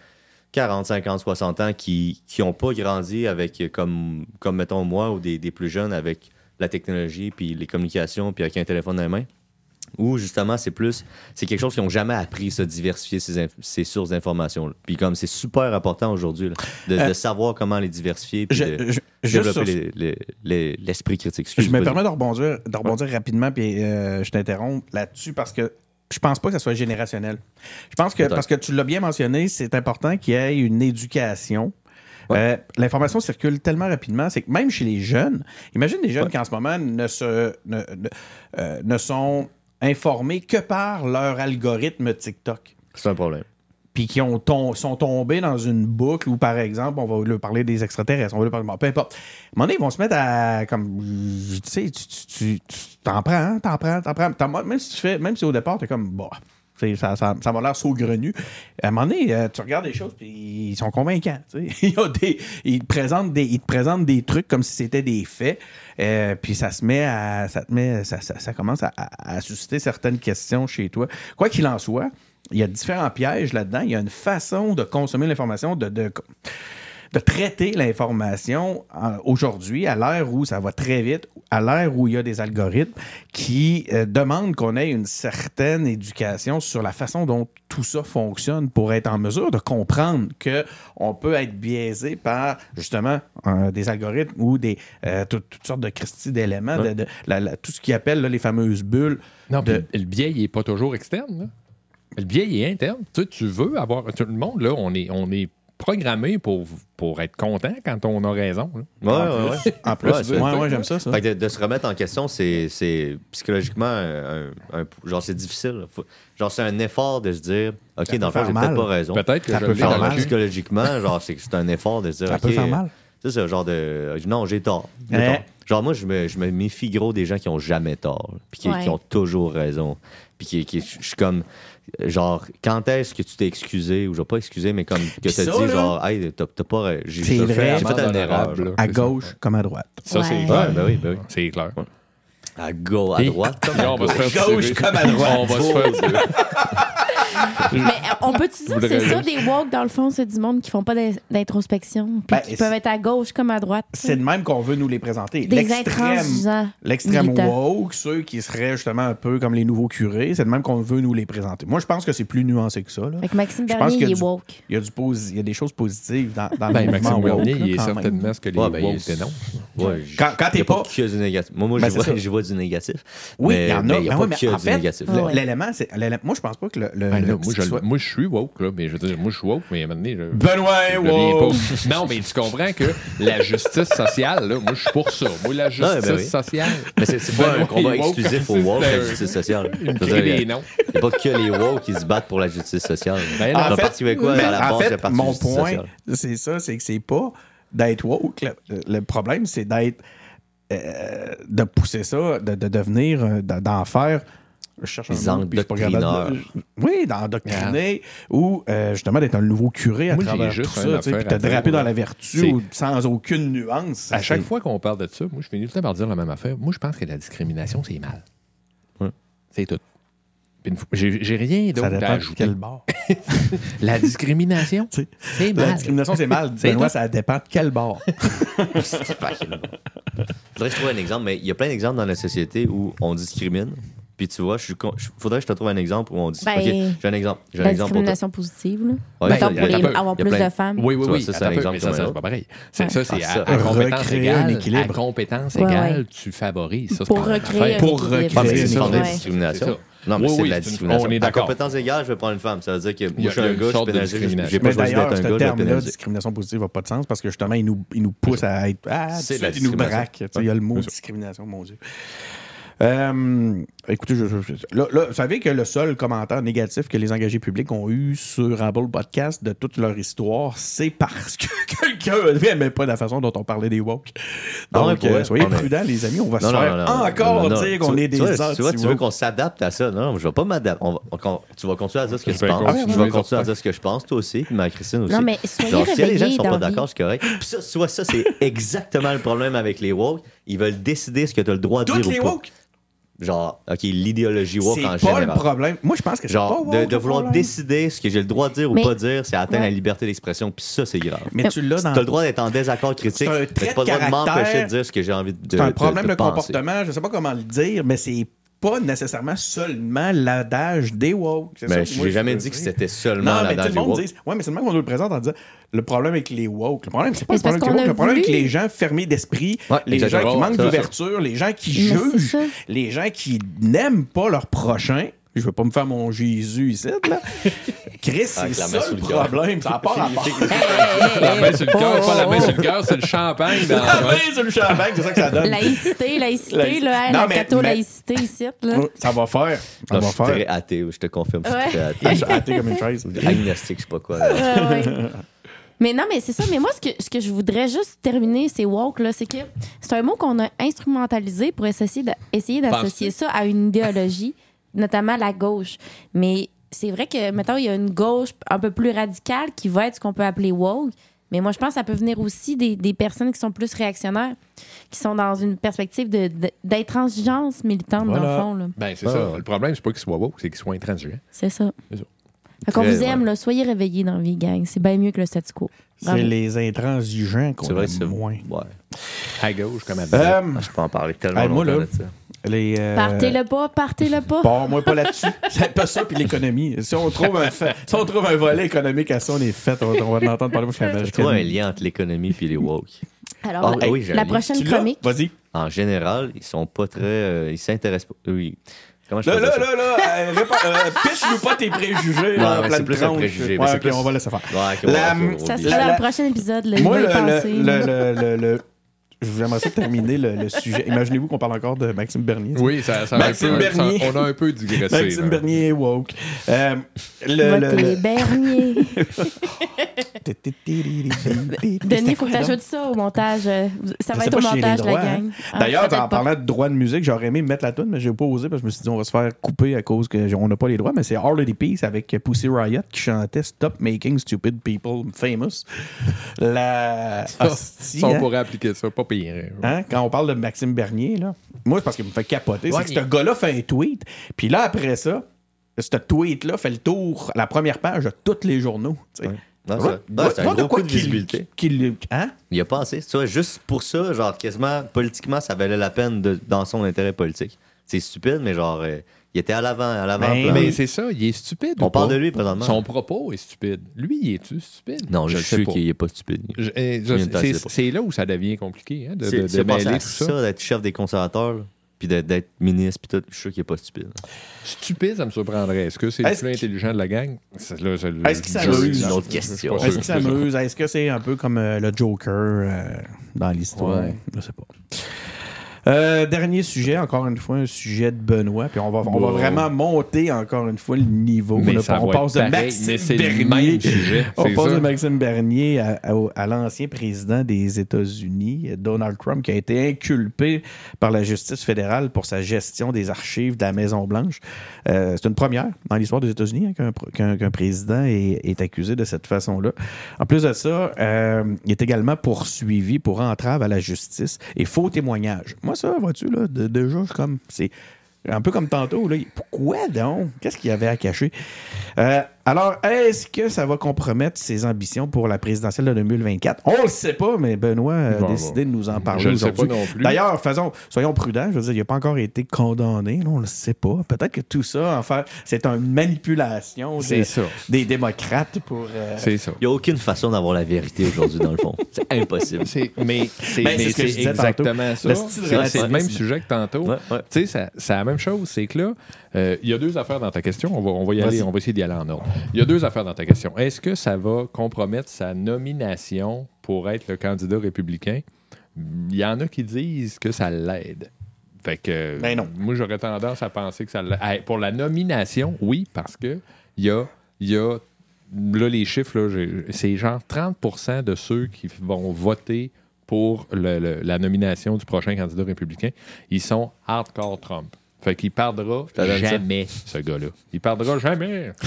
40, 50, 60 ans qui n'ont pas grandi avec, comme, comme mettons moi, ou des, des plus jeunes avec la technologie, puis les communications, puis avec un téléphone dans les mains. Ou justement, c'est plus, c'est quelque chose qu'ils n'ont jamais appris, ça, diversifier ces, sources d'informations. Puis comme c'est super important aujourd'hui, là, de, Euh, de savoir comment les diversifier, puis Je- de je- développer l'esprit critique. Je me permets de rebondir, de rebondir rapidement, puis euh, je t'interromps là-dessus parce que je pense pas que ça soit générationnel. Je pense que, parce que tu l'as bien mentionné, c'est important qu'il y ait une éducation. Ouais. Euh, L'information circule tellement rapidement, c'est que même chez les jeunes, imagine des jeunes Ouais. qui en ce moment ne, se, ne, ne- euh, ne sont informés que par leur algorithme TikTok C'est un problème. Puis qui ont sont tombés dans une boucle où, par exemple, on va leur parler des extraterrestres, on va leur parler, bon, peu importe. À un moment donné, ils vont se mettre à, comme, tu sais, tu- t'en prends, hein, t'en prends, t'en prends. Même si tu fais, même si au départ, t'es comme, bah, ça, ça, ça m'a l'air saugrenu. À un moment donné, euh, tu regardes des choses, puis ils sont convaincants. tu sais. Il y a des- ils, te présentent des, ils te présentent des trucs comme si c'était des faits, euh, puis ça se met à, ça te met, ça, ça- ça commence à- à susciter certaines questions chez toi. Quoi qu'il en soit, il y a différents pièges là-dedans. Il y a une façon de consommer l'information, de, de, de traiter l'information euh, aujourd'hui, à l'ère où ça va très vite, à l'ère où il y a des algorithmes qui euh, demandent qu'on ait une certaine éducation sur la façon dont tout ça fonctionne pour être en mesure de comprendre que on peut être biaisé par justement euh, des algorithmes ou des euh, tout- toutes sortes de Christie d'éléments, de, de- la- la- tout ce qu'ils appellent les fameuses bulles. Non, de- le biais, il n'est pas toujours externe. là. Le biais, est interne. Tu, sais, tu veux avoir. Tout le monde, là, on est, on est programmé pour, pour être content quand on a raison. là. Ouais, En ouais, plus. ouais. En plus, Ouais, c'est- ouais, ouais, j'aime ça, ça. Fait que de, de se remettre en question, c'est c'est psychologiquement un, un- genre c'est difficile. Faut- genre c'est un effort de se dire OK, Ça dans le fond, faire j'ai mal. peut-être pas raison. Peut-être que Ça je peut faire mal. psychologiquement, genre c'est c'est un effort de se dire Ça OK. peut faire mal. C'est ça, genre de non, j'ai tort. Genre moi je me, je me méfie gros des gens qui ont jamais tort, puis qui, Ouais. qui ont toujours raison. Puis qui, qui je suis comme genre quand est-ce que tu t'es excusé? Ou je vais pas excusé mais comme que Puis tu as ça, dit là, genre hey t'as t'as pas j'ai c'est j'ai vrai. fait, j'ai fait une erreur. là. À gauche comme à droite. Ça, c'est clair. Ouais, ben oui, ben oui. C'est clair. À gauche, à droite. comme à Là, on va se gauche. comme à droite. On va se faire. Mais on peut-tu dire que c'est ça, des walks, dans le fond, c'est du monde qui font pas d'in- d'introspection, puis Ben, qui peuvent être à gauche comme à droite. C'est de même qu'on veut nous les présenter. des L'extrême, l'extrême woke, ceux qui seraient justement un peu comme les nouveaux curés, c'est de même qu'on veut nous les présenter. Moi, je pense que c'est plus nuancé que ça. là. Fait que Maxime Bernier, il est du- woke. Il y a, du posi- il y a des choses positives dans, dans Ben, le Maxime mouvement woke. Bernier, il est certainement ce que les Ouais, ben, woke dénoncent. Ouais, Quand- quand t'es pas- du négatif. Moi, moi Ben, je, vois, ça. je vois du négatif. Oui, mais, il y en a. mais il n'y a pas oui, mais que en du fait. L'élément, c'est. Moi, je pense pas que le- là, moi, je, qui soit- moi, je suis woke, là, mais je veux dire, moi, je suis woke, mais à un moment donné, je- Benoît, woke! pas- Non, mais tu comprends que la justice sociale, là, moi, je suis pour ça. Moi, la justice ben oui. sociale. Mais c'est pas un combat exclusif comme au woke, la justice sociale. Il n'y a pas que les woke qui se battent pour la justice sociale. Ben, mais à la en base, fait, c'est Parti mon justice point, c'est ça, c'est que c'est pas d'être woke. Le, le problème, c'est d'être. euh, de pousser ça, de, de devenir. euh, de- d'en faire. Je cherche Des un mot, je pas de-. Oui, d'endoctriner ou euh, justement d'être un nouveau curé à Moi, travers tout ça, puis te draper dans la vertu C'est- ou sans aucune nuance. À chaque C'est- fois qu'on parle de ça, moi, je finis tout le temps par dire la même affaire. Moi, je pense que la discrimination, c'est mal. Ouais. C'est tout. J'ai rien Ça d'autre à dépend de ajouter. quel bord. La discrimination, c'est La mal. discrimination, c'est mal. C'est Benoît, ça dépend de quel bord. Faudrait que je trouve un exemple, mais il y a plein d'exemples dans la société où on discrimine, Puis tu vois, je suis con- faudrait que je te trouve un exemple où on dit. Ben, OK, j'ai un exemple. J'ai un La exemple pour discrimination positive, là. Ouais, Mettons, ça, pour les- avoir plein- plus de femmes. Oui, oui, oui. ça, c'est un peu, exemple mais ça, c'est pas pareil. C'est- Ouais. Ça, c'est Ah, à, ça. à compétence Recréer un égale. équilibre. À compétence Ouais, égale, ouais. tu favorises. Ça, c'est Pour recréer Pour recréer c'est une forme de Ouais. discrimination. Non, mais Oui, c'est oui, de la discrimination. on est À d'accord. compétence égale, je vais prendre une femme. Ça veut dire que moi, je suis il y a un une gars, je suis de pénalisé. discrimination. J'ai pas choisi d'ailleurs, d'être un ce gars, vais terme-là, discrimination positive, n'a pas de sens parce que justement, il nous, il nous pousse à être. Ah, C'est la il nous discrimination. braque. Il y a le mot discrimination, mon Dieu. Euh, écoutez, je- je- je- là, là, vous savez que le seul commentaire négatif que les engagés publics ont eu sur Apple Podcast de toute leur histoire, c'est parce que quelqu'un n'aimait pas la façon dont on parlait des woke. Donc, euh, vrai? soyez mais- prudents, les amis. On va Non, se non, faire non, non, encore non, non. dire qu'on est des tu vois, Tu vois, tu veux qu'on s'adapte à ça. Non, je vais pas m'adapter. Tu vas continuer à dire ce que Je penses. continuer Je vais continuer à dire ce que je pense, toi aussi, puis ma Christine aussi. Non, mais soyez si les gens réveillés sont pas d'accord, c'est correct. Puis ça, tu vois, ça, c'est exactement le problème avec les woke. Ils veulent décider ce que tu as le droit de Toutes dire les ou pas. Genre, OK, l'idéologie woke en c'est pas le général. problème. Moi, je pense que pas Genre, woke, de, vouloir problème. décider ce que j'ai le droit de dire ou Mais- pas dire, c'est atteindre Ouais. la liberté d'expression, puis ça, c'est grave. Mais tu l'as Tu dans as le droit d'être en désaccord critique, t'as pas le droit de m'empêcher de dire ce que j'ai envie de, C'est un problème de, de comportement, je sais pas comment le dire, mais c'est pas nécessairement seulement l'adage des woke. J'ai je jamais veux dit que c'était seulement Non, mais tout l'adage le des monde woke. dit. Ouais, mais c'est le même qu'on nous le présente en disant le problème avec les woke. Le problème, c'est pas Mais le problème avec les woke. Le problème avec les gens fermés d'esprit, Ouais, les gens qui manquent d'ouverture, les gens qui Mais jugent, les gens qui n'aiment pas leur prochain. Je veux pas me faire mon Jésus ici, là. Chris, c'est la ça main sur le problème. Ça rapport. La main sur le cœur, c'est pas la main sur le cœur, c'est le champagne dans La main. sur le champagne, c'est ça que ça donne. Laïcité, laïcité, là, la catho-laïcité ici, là. Ça va faire. Ça je va suis faire. athée, je te confirme. Je suis très Je athée. suis comme une chaise. Agnostique, je sais pas quoi. ouais. Mais non, mais c'est ça. Mais moi, ce que, ce que je voudrais juste terminer, c'est woke, là, c'est que c'est un mot qu'on a instrumentalisé pour essayer de- essayer d'associer ça à une idéologie, notamment la gauche. Mais c'est vrai que, mettons, il y a une gauche un peu plus radicale qui va être ce qu'on peut appeler woke. Mais moi, je pense que ça peut venir aussi des, des personnes qui sont plus réactionnaires, qui sont dans une perspective de- de- d'intransigeance militante, dans Voilà. le fond. là. Ben, c'est Ah. ça. Le problème, c'est pas qu'il soit woke, c'est qu'il soit intransigeant. C'est ça. C'est ça. Fait qu'on vous aime, ouais. là, soyez réveillés dans la vie, gang. C'est bien mieux que le statu quo. C'est les intransigeants qu'on C'est vrai, aime moins. Ouais. À gauche, comme à droite. Euh, Ah, Je peux en parler tellement Hey, moi, longtemps là, de ça. Les, euh, Partez-le pas, partez-le pas. Bon, moi pas là-dessus. C'est pas ça puis l'économie. Si on trouve un fait- si on trouve un volet économique à ça, on est fait. On, on va en entendre parler. Moi, je suis Je trouve un lien entre l'économie et les woke. Alors, Ah, oui, j'ai un la prochaine chronique. Vas-y. En général, ils sont pas très. euh, ils s'intéressent pas. Oui. Comment je Là, là, là, là, euh, euh, pitch-nous pas tes préjugés. c'est plus un préjugé, Ouais, c'est plus- on va laisser faire. Ouais, La- Ça sera La- dans la- le prochain épisode. Moi, le, le, le, le, le- j'aimerais ça terminer le, le sujet. Imaginez-vous qu'on parle encore de Maxime Bernier. Oui, ça, ça a un Maxime peu- Bernier. ça- on a un peu digressé. Maxime là. Bernier est woke. Euh, le, le, le- Bernier. Denis, il faut que tu ajoutes ça au montage. Ça va être au montage, les la droits, gang. hein. Ah, D'ailleurs, en parlant de droit de musique, j'aurais aimé mettre la tune, mais j'ai pas osé parce que je me suis dit on va se faire couper à cause qu'on n'a pas les droits. Mais c'est Harley Peace avec Pussy Riot qui chantait Stop Making Stupid People Famous. La. Hostie, Ça, on hein? pourrait appliquer ça, pas pire. Hein, Quand on parle de Maxime Bernier, là, moi, c'est parce qu'il me fait capoter. Ouais, c'est que ce gars-là fait un tweet, puis là, après ça, ce tweet-là fait le tour, la première page de tous les journaux. Ouais. Non, c'est un de gros quoi coup de qu'il- visibilité. qu'il- hein? Il a pensé. Tu vois, juste pour ça, genre, quasiment, politiquement, ça valait la peine de, dans son intérêt politique. C'est stupide, mais genre, euh, il était à l'avant, à l'avant. Ben, plan. Mais c'est ça, il est stupide. On ou parle pas? de lui présentement. Son propos est stupide. Lui, il est-tu stupide? Non, je, le sais sais pas. qu'il est pas stupide. Je- eh, je- c'est- est là où ça devient compliqué, hein, de, C'est de, mêler tout ça, ça. d'être chef des conservateurs, là, puis d'être- d'être ministre, puis tout. Je suis sûr qu'il est pas stupide. Stupide, ça me surprendrait. Est-ce que c'est le Est-ce plus qu'il- intelligent de la gang? C'est là, c'est le- Est-ce qu'il je- s'amuse? je- Une autre je- je- je- question. je suis Est-ce qu'il s'amuse? Est-ce que c'est un peu comme euh, le Joker euh, dans l'histoire? Ouais. Je sais pas. Euh, dernier sujet, encore une fois, un sujet de Benoît. Puis on va, on va vraiment monter encore une fois le niveau. Mais on passe de Maxime Bernier. On passe de Maxime Bernier à, à- à l'ancien président des États-Unis, Donald Trump, qui a été inculpé par la justice fédérale pour sa gestion des archives de la Maison-Blanche. Euh, c'est une première dans l'histoire des États-Unis hein, qu'un, pr- qu'un- qu'un président est, est accusé de cette façon-là. En plus de ça, euh, il est également poursuivi pour entrave à la justice et faux témoignage. Moi, ça, vois-tu, là, de- déjà, comme. C'est un peu comme tantôt, là. Pourquoi donc? Qu'est-ce qu'il y avait à cacher? Euh, Alors, est-ce que ça va compromettre ses ambitions pour la présidentielle de 2024? On le sait pas, mais Benoît a Bon, décidé de nous en parler Je ne sais pas aujourd'hui. non plus. D'ailleurs, faisons, soyons prudents. Je veux dire, il n'a pas encore été condamné. on le sait pas. Peut-être que tout ça, en fait, c'est une manipulation de- C'est ça. des démocrates pour. euh, C'est ça. Il n'y a aucune façon d'avoir la vérité aujourd'hui, dans le fond. C'est impossible. Mais c'est Ben, ce exactement ça. C'est le même sujet que tantôt. Ouais, ouais. Tu sais, c'est la même chose. C'est que là, euh, il y a deux affaires dans ta question. On va, on va y aller, on va essayer d'y aller en ordre. Il y a deux affaires dans ta question. Est-ce que ça va compromettre sa nomination pour être le candidat républicain? Il y en a qui disent que ça l'aide. Fait que Ben non. moi j'aurais tendance à penser que ça l'aide. Pour la nomination, oui, parce que il y a, y a là les chiffres, c'est genre 30% de ceux qui vont voter pour le- le- la nomination du prochain candidat républicain, ils sont hardcore Trump. Fait qu'il perdra jamais, ce gars-là. Il perdra jamais.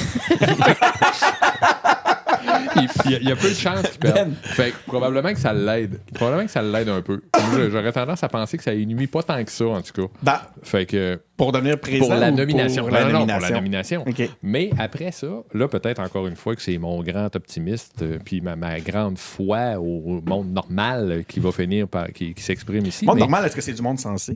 il, il y a, peu de chances qu'il perde. Fait que probablement que ça l'aide. Probablement que ça l'aide un peu. J'aurais tendance à penser que ça nuit pas tant que ça, en tout cas. ben, Fait que pour devenir président. pour la nomination. Pour la Non, nomination. pour la nomination. Mais après ça, là, peut-être encore une fois que c'est mon grand optimiste, euh, puis ma, ma grande foi au monde normal qui va finir par. qui, qui s'exprime ici. Monde Mais normal, est-ce que c'est du monde sensé?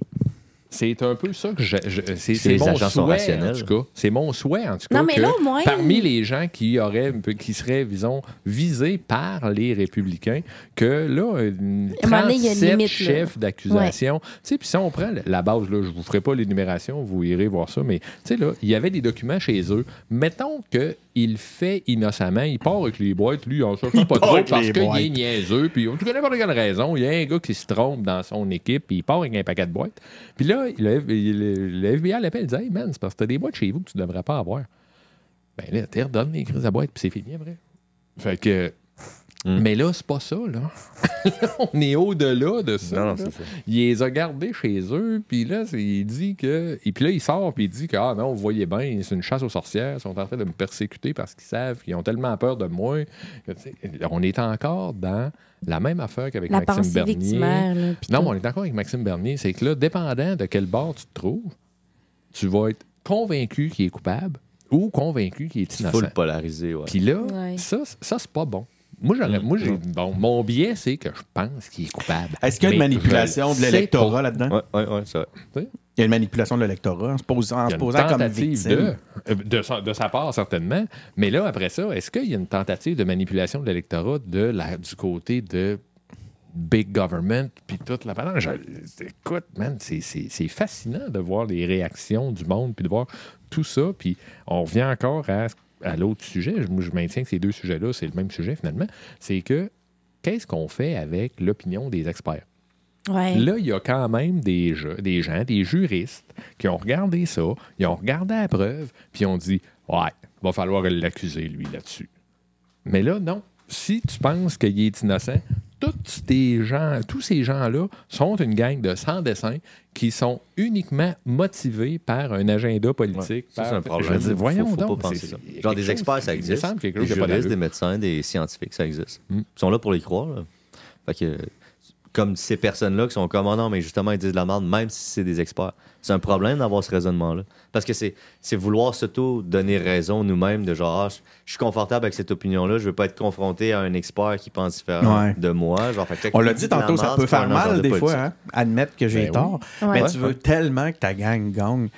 C'est un peu ça que je. je- c'est que mon agents sont souhait, rationnels. en tout cas. C'est mon souhait, en tout cas. Non, mais que là, au moins- Parmi les gens qui auraient, qui seraient, disons, visés par les républicains, que là, une a une 37 limite, chefs d'accusation. Tu sais, puis si on prend la base, là, je vous ferai pas l'énumération, vous irez voir ça, mais tu sais, là, il y avait des documents chez eux. Mettons qu'il fait innocemment, il part avec les boîtes, lui, on ne cherche pas trop parce qu'il est niaiseux, puis on ne connaît pas de quelle raison. Il y a un gars qui se trompe dans son équipe, puis il part avec un paquet de boîtes. Puis là, le, le- le FBI l'appelle, il dit Hey man, c'est parce que tu as des boîtes chez vous que tu ne devrais pas avoir. Ben là, tu redonnes les crises à boîte, puis c'est fini après. Fait que. Mm. Mais là, c'est pas ça, là. Là, on est au-delà de ça. Non, non, là. c'est ça. Il les a gardés chez eux, puis là, c'est- il dit que. Et puis là, il sort, puis il dit que, ah non, vous voyez bien, c'est une chasse aux sorcières, ils sont en train de me persécuter parce qu'ils savent qu'ils ont tellement peur de moi. que, on est encore dans la même affaire qu'avec Maxime Bernier. là, Non, mais on est encore avec Maxime Bernier. C'est que là, dépendant de quel bord tu te trouves, tu vas être convaincu qu'il est coupable ou convaincu qu'il est Il faut innocent. le polariser, ouais. Puis là, Ouais. ça, ça c'est pas bon. Moi, j'aurais, Mm. moi j'ai, bon, mon biais, c'est que je pense qu'il est coupable. Est-ce qu'il y a une Mais manipulation je de sais l'électorat pas. là-dedans? Ouais, ouais, ouais, c'est vrai. Il y a une manipulation de l'électorat en se posant, en Il y se a une posant comme tentative victime. de, euh, de, sa, de sa part, certainement. Mais là, après ça, est-ce qu'il y a une tentative de manipulation de l'électorat de la, du côté de big government puis toute la balance? Écoute, man, c'est, c'est- c'est fascinant de voir les réactions du monde puis de voir tout ça. Puis on revient encore à, à l'autre sujet. Je, maintiens que ces deux sujets-là, c'est le même sujet finalement. C'est que qu'est-ce qu'on fait avec l'opinion des experts? Ouais. Là, il y a quand même des, ge- des gens, des juristes, qui ont regardé ça, ils ont regardé la preuve, puis ils ont dit Ouais, va falloir l'accuser, lui, là-dessus. Mais là, non. Si tu penses qu'il est innocent, tous ces gens, tous ces gens-là sont une gang de sans dessin qui sont uniquement motivés par un agenda politique. C'est un problème. Je Faut- voyons faut, donc. pas penser c'est- ça. c'est Genre des experts, ça il me existe. Des pas juristes, des médecins, des scientifiques, ça existe. Mm. Ils sont là pour les croire. là. Fait que, comme ces personnes-là qui sont comme, oh non, mais justement, ils disent de la merde, même si c'est des experts. C'est un problème d'avoir ce raisonnement-là. Parce que c'est c'est vouloir s'auto-donner raison nous-mêmes de genre, ah, je suis confortable avec cette opinion-là, je veux pas être confronté à un expert qui pense différemment Ouais. de moi. Genre, fait On l'a dit tantôt, ça peut faire mal de des fois, hein, admettre que j'ai Ben tort. oui. Mais Ouais. tu veux tellement que ta gang gagne.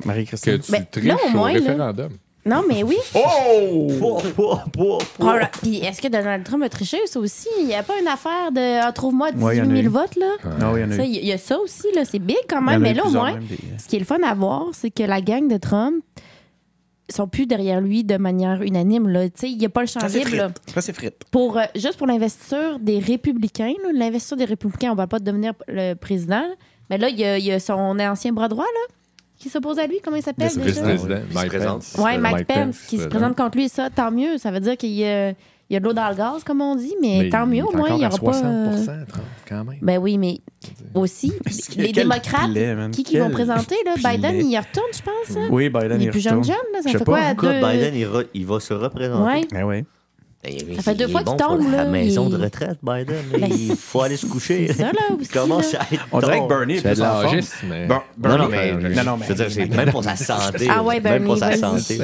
Que Marie-Christine. tu Mais triches là, au au moins, là- référendum. Non, mais oui. Oh! Probable- Puis est-ce que Donald Trump a triché, ça aussi? Il n'y a pas une affaire de ah, trouve-moi 18 Ouais, il y en a 000 eu. votes, là? Non, il y en a Ça, eu. Il y, a ça aussi, là. C'est big quand en a même. Mais là, au plusieurs moins, même, des- ce qui est le fun à voir, c'est que la gang de Trump sont plus derrière lui de manière unanime. Là. Tu sais, Il n'y a pas le champ Ça, c'est libre. là. frites. Ça, c'est frites. Pour, euh, juste pour l'investiture des républicains, là, l'investiture des républicains, on ne va pas devenir le président. Mais là, il y, a, il y a son ancien bras droit là, qui s'oppose à lui. Comment il s'appelle déjà? Vice-président, Il se Mike présente. Pence. Oui, Euh, Mike, Pence, qui se euh, présente contre lui. Ça, tant mieux. Ça veut dire qu'il y a, il y a de l'eau dans le gaz, comme on dit. Mais, Mais tant il mieux, au moins, il n'y aura à pas. euh, 60 Trump, quand même. Ben oui, mais aussi, les démocrates, qui, qui vont présenter, là, Biden, il y retourne, je pense. hein? Oui, Biden, il est plus jeune, retourne. jeune, là. Ça Je sais fait pas, quoi? Pourquoi deux- Biden, il, re- il va se représenter? Ouais. Ben oui. Ça fait deux Il fois bon qu'il pour tombe, La là, maison il- de retraite, Biden. Ben, il faut aller se coucher. c'est ça, là, aussi, Comment là. ça être On dirait que? Bernie est C'est de plus en forme. mais... Bon, Non, Bernie, non, mais, non, non, mais je veux dire, c'est même pour sa santé. Ah ouais, Même pour sa Bernie, santé.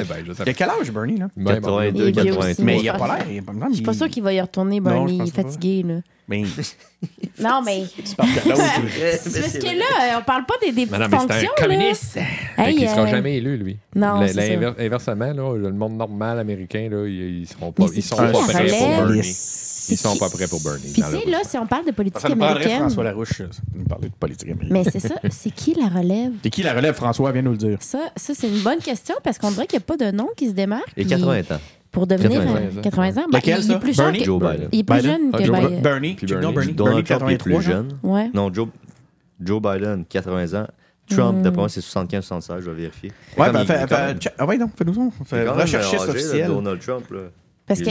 Il a quel âge, Bernie, là? Même, bon. 82, Il est vieux 83. aussi. Mais il a pas l'air. Je suis pas sûre qu'il va y retourner, Bernie. Il est fatigué, là. Ben, Non, mais. c'est parce que là, on parle pas des, des petites Mais non, mais c'est fonctions. un là. communiste. Fait Hey, qu'il sera euh, jamais élu, lui. non, c'est ça. l'inver- Inversement, là, le monde normal américain, là, ils, ils seront pas, ils sont prêts pour? Bernie. Ils sont pas prêts pour Bernie. Puis tu sais, là, si on parle de politique Ça américaine. François Larouche, nous parler de politique américaine. Mais c'est ça, c'est qui la relève? C'est qui la relève, François? Viens nous le dire. Ça, ça c'est une bonne question parce qu'on dirait qu'il n'y a pas de nom qui se démarque. Et puis 80 ans. Pour devenir 80 euh, ans. 80 ans. Ben, Lequel, il, ça? est plus jeune Bernie? que, Joe Biden. il est plus Biden? jeune Ah, que Joe. Biden. Bernie. Bernie. Bernie. Bernie, Trump est 83, plus genre. jeune. Ouais. Non, Joe, Joe Biden, 80 ans. Trump, Hmm. d'après moi, c'est 75-76, je vais vérifier. Ouais, ben, fait, fait- même- Ah, ouais, non, fais-nous ça. Recherchiste officiel. Donald Trump, là. Parce que